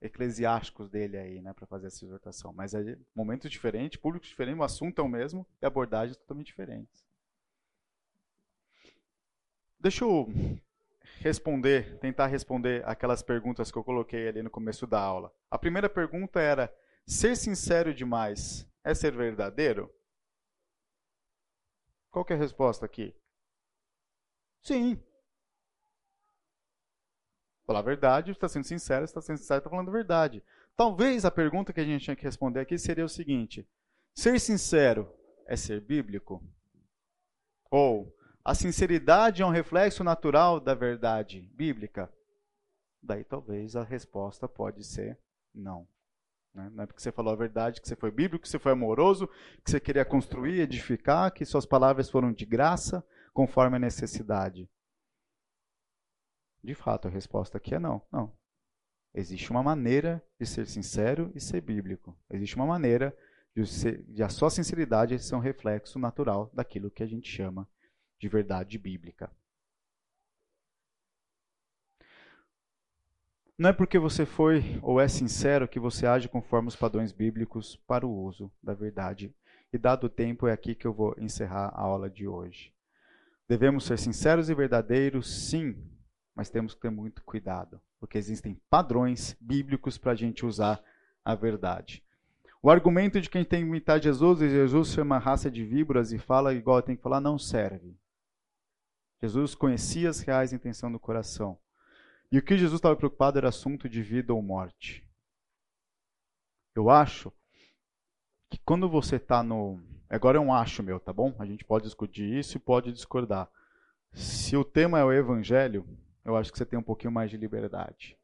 eclesiásticos dele aí, né, para fazer essa exortação. Mas é momentos diferentes, públicos diferentes, o assunto é o mesmo e abordagens totalmente diferentes. Deixa eu responder, tentar responder aquelas perguntas que eu coloquei ali no começo da aula. A primeira pergunta era: ser sincero demais é ser verdadeiro? Qual é a resposta aqui? Sim. Falar a verdade, está sendo sincero, está sendo sincero, está falando a verdade. Talvez a pergunta que a gente tinha que responder aqui seria o seguinte: ser sincero é ser bíblico? Ou a sinceridade é um reflexo natural da verdade bíblica? Daí talvez a resposta pode ser não. Né? Não é porque você falou a verdade que você foi bíblico, que você foi amoroso, que você queria construir, edificar, que suas palavras foram de graça, conforme a necessidade. De fato, a resposta aqui é não. Não. Existe uma maneira de ser sincero e ser bíblico. Existe uma maneira de, ser, de a sua sinceridade ser um reflexo natural daquilo que a gente chama de verdade bíblica. Não é porque você foi ou é sincero que você age conforme os padrões bíblicos para o uso da verdade. E dado o tempo, é aqui que eu vou encerrar a aula de hoje. Devemos ser sinceros e verdadeiros, sim, mas temos que ter muito cuidado, porque existem padrões bíblicos para a gente usar a verdade. O argumento de quem tem que imitar Jesus e Jesus chama raça de víboras e fala igual tem que falar não serve. Jesus conhecia as reais intenções do coração. E o que Jesus estava preocupado era assunto de vida ou morte. Eu acho que quando você está no. Agora é um acho meu, tá bom? A gente pode discutir isso e pode discordar. Se o tema é o evangelho, eu acho que você tem um pouquinho mais de liberdade.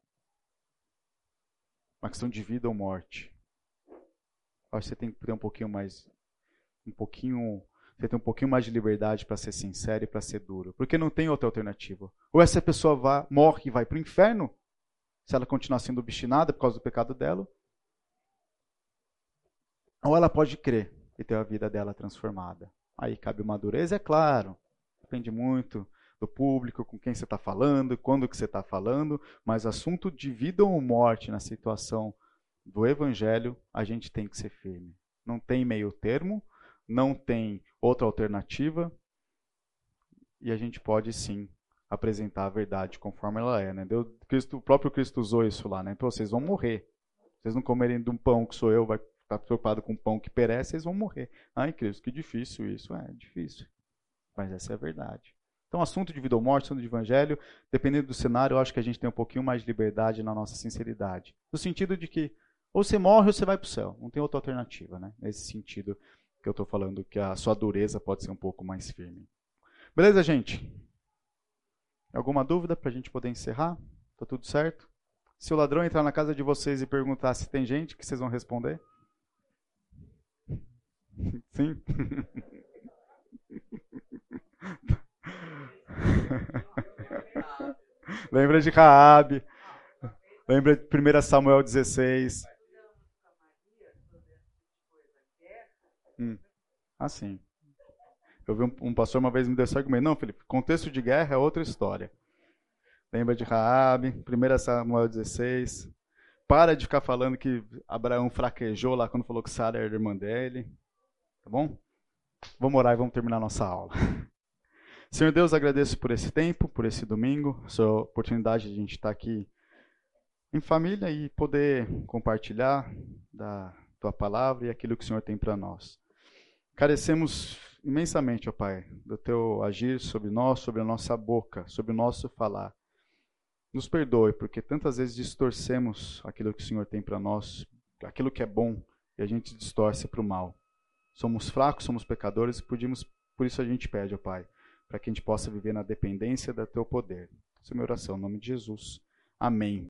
Uma questão de vida ou morte. Eu acho que você tem que ter um pouquinho mais. Um pouquinho você tem um pouquinho mais de liberdade para ser sincero e para ser duro. Porque não tem outra alternativa. Ou essa pessoa vai, morre e vai para o inferno, se ela continuar sendo obstinada por causa do pecado dela. Ou ela pode crer e ter a vida dela transformada. Aí cabe uma dureza, é claro. Depende muito do público, com quem você está falando, quando que você está falando, mas assunto de vida ou morte na situação do evangelho, a gente tem que ser firme. Não tem meio termo, não tem outra alternativa e a gente pode sim apresentar a verdade conforme ela é, né? Deus, Cristo, o próprio Cristo usou isso lá, né? Então vocês vão morrer. Vocês não comerem de um pão que sou eu, vai estar preocupado com um pão que perece, vocês vão morrer. Ai, Cristo, que difícil isso. É, difícil. Mas essa é a verdade. Então, assunto de vida ou morte, assunto de evangelho, dependendo do cenário, eu acho que a gente tem um pouquinho mais de liberdade na nossa sinceridade. No sentido de que ou você morre ou você vai para o céu. Não tem outra alternativa, né? Nesse sentido que eu estou falando que a sua dureza pode ser um pouco mais firme. Beleza, gente? Alguma dúvida para a gente poder encerrar? Tá tudo certo? Se o ladrão entrar na casa de vocês e perguntar se tem gente, que vocês vão responder? Sim? Lembra de Raabe. Lembra de 1 Samuel 16. Hum. Assim. Eu vi um, um, pastor uma vez me deu esse argumento. Não, Felipe, contexto de guerra é outra história. Lembra de Raabe, 1 Samuel 16. Para de ficar falando que Abraão fraquejou lá quando falou que Sara era irmã dele. Tá bom? Vamos orar e vamos terminar nossa aula. Senhor Deus, agradeço por esse tempo, por esse domingo, essa oportunidade de a gente estar aqui em família e poder compartilhar da tua palavra e aquilo que o Senhor tem para nós. Carecemos imensamente, ó Pai, do teu agir sobre nós, sobre a nossa boca, sobre o nosso falar. Nos perdoe, porque tantas vezes distorcemos aquilo que o Senhor tem para nós, aquilo que é bom, e a gente distorce para o mal. Somos fracos, somos pecadores, e por isso a gente pede, ó Pai, para que a gente possa viver na dependência do teu poder. Essa é a minha oração, em nome de Jesus. Amém.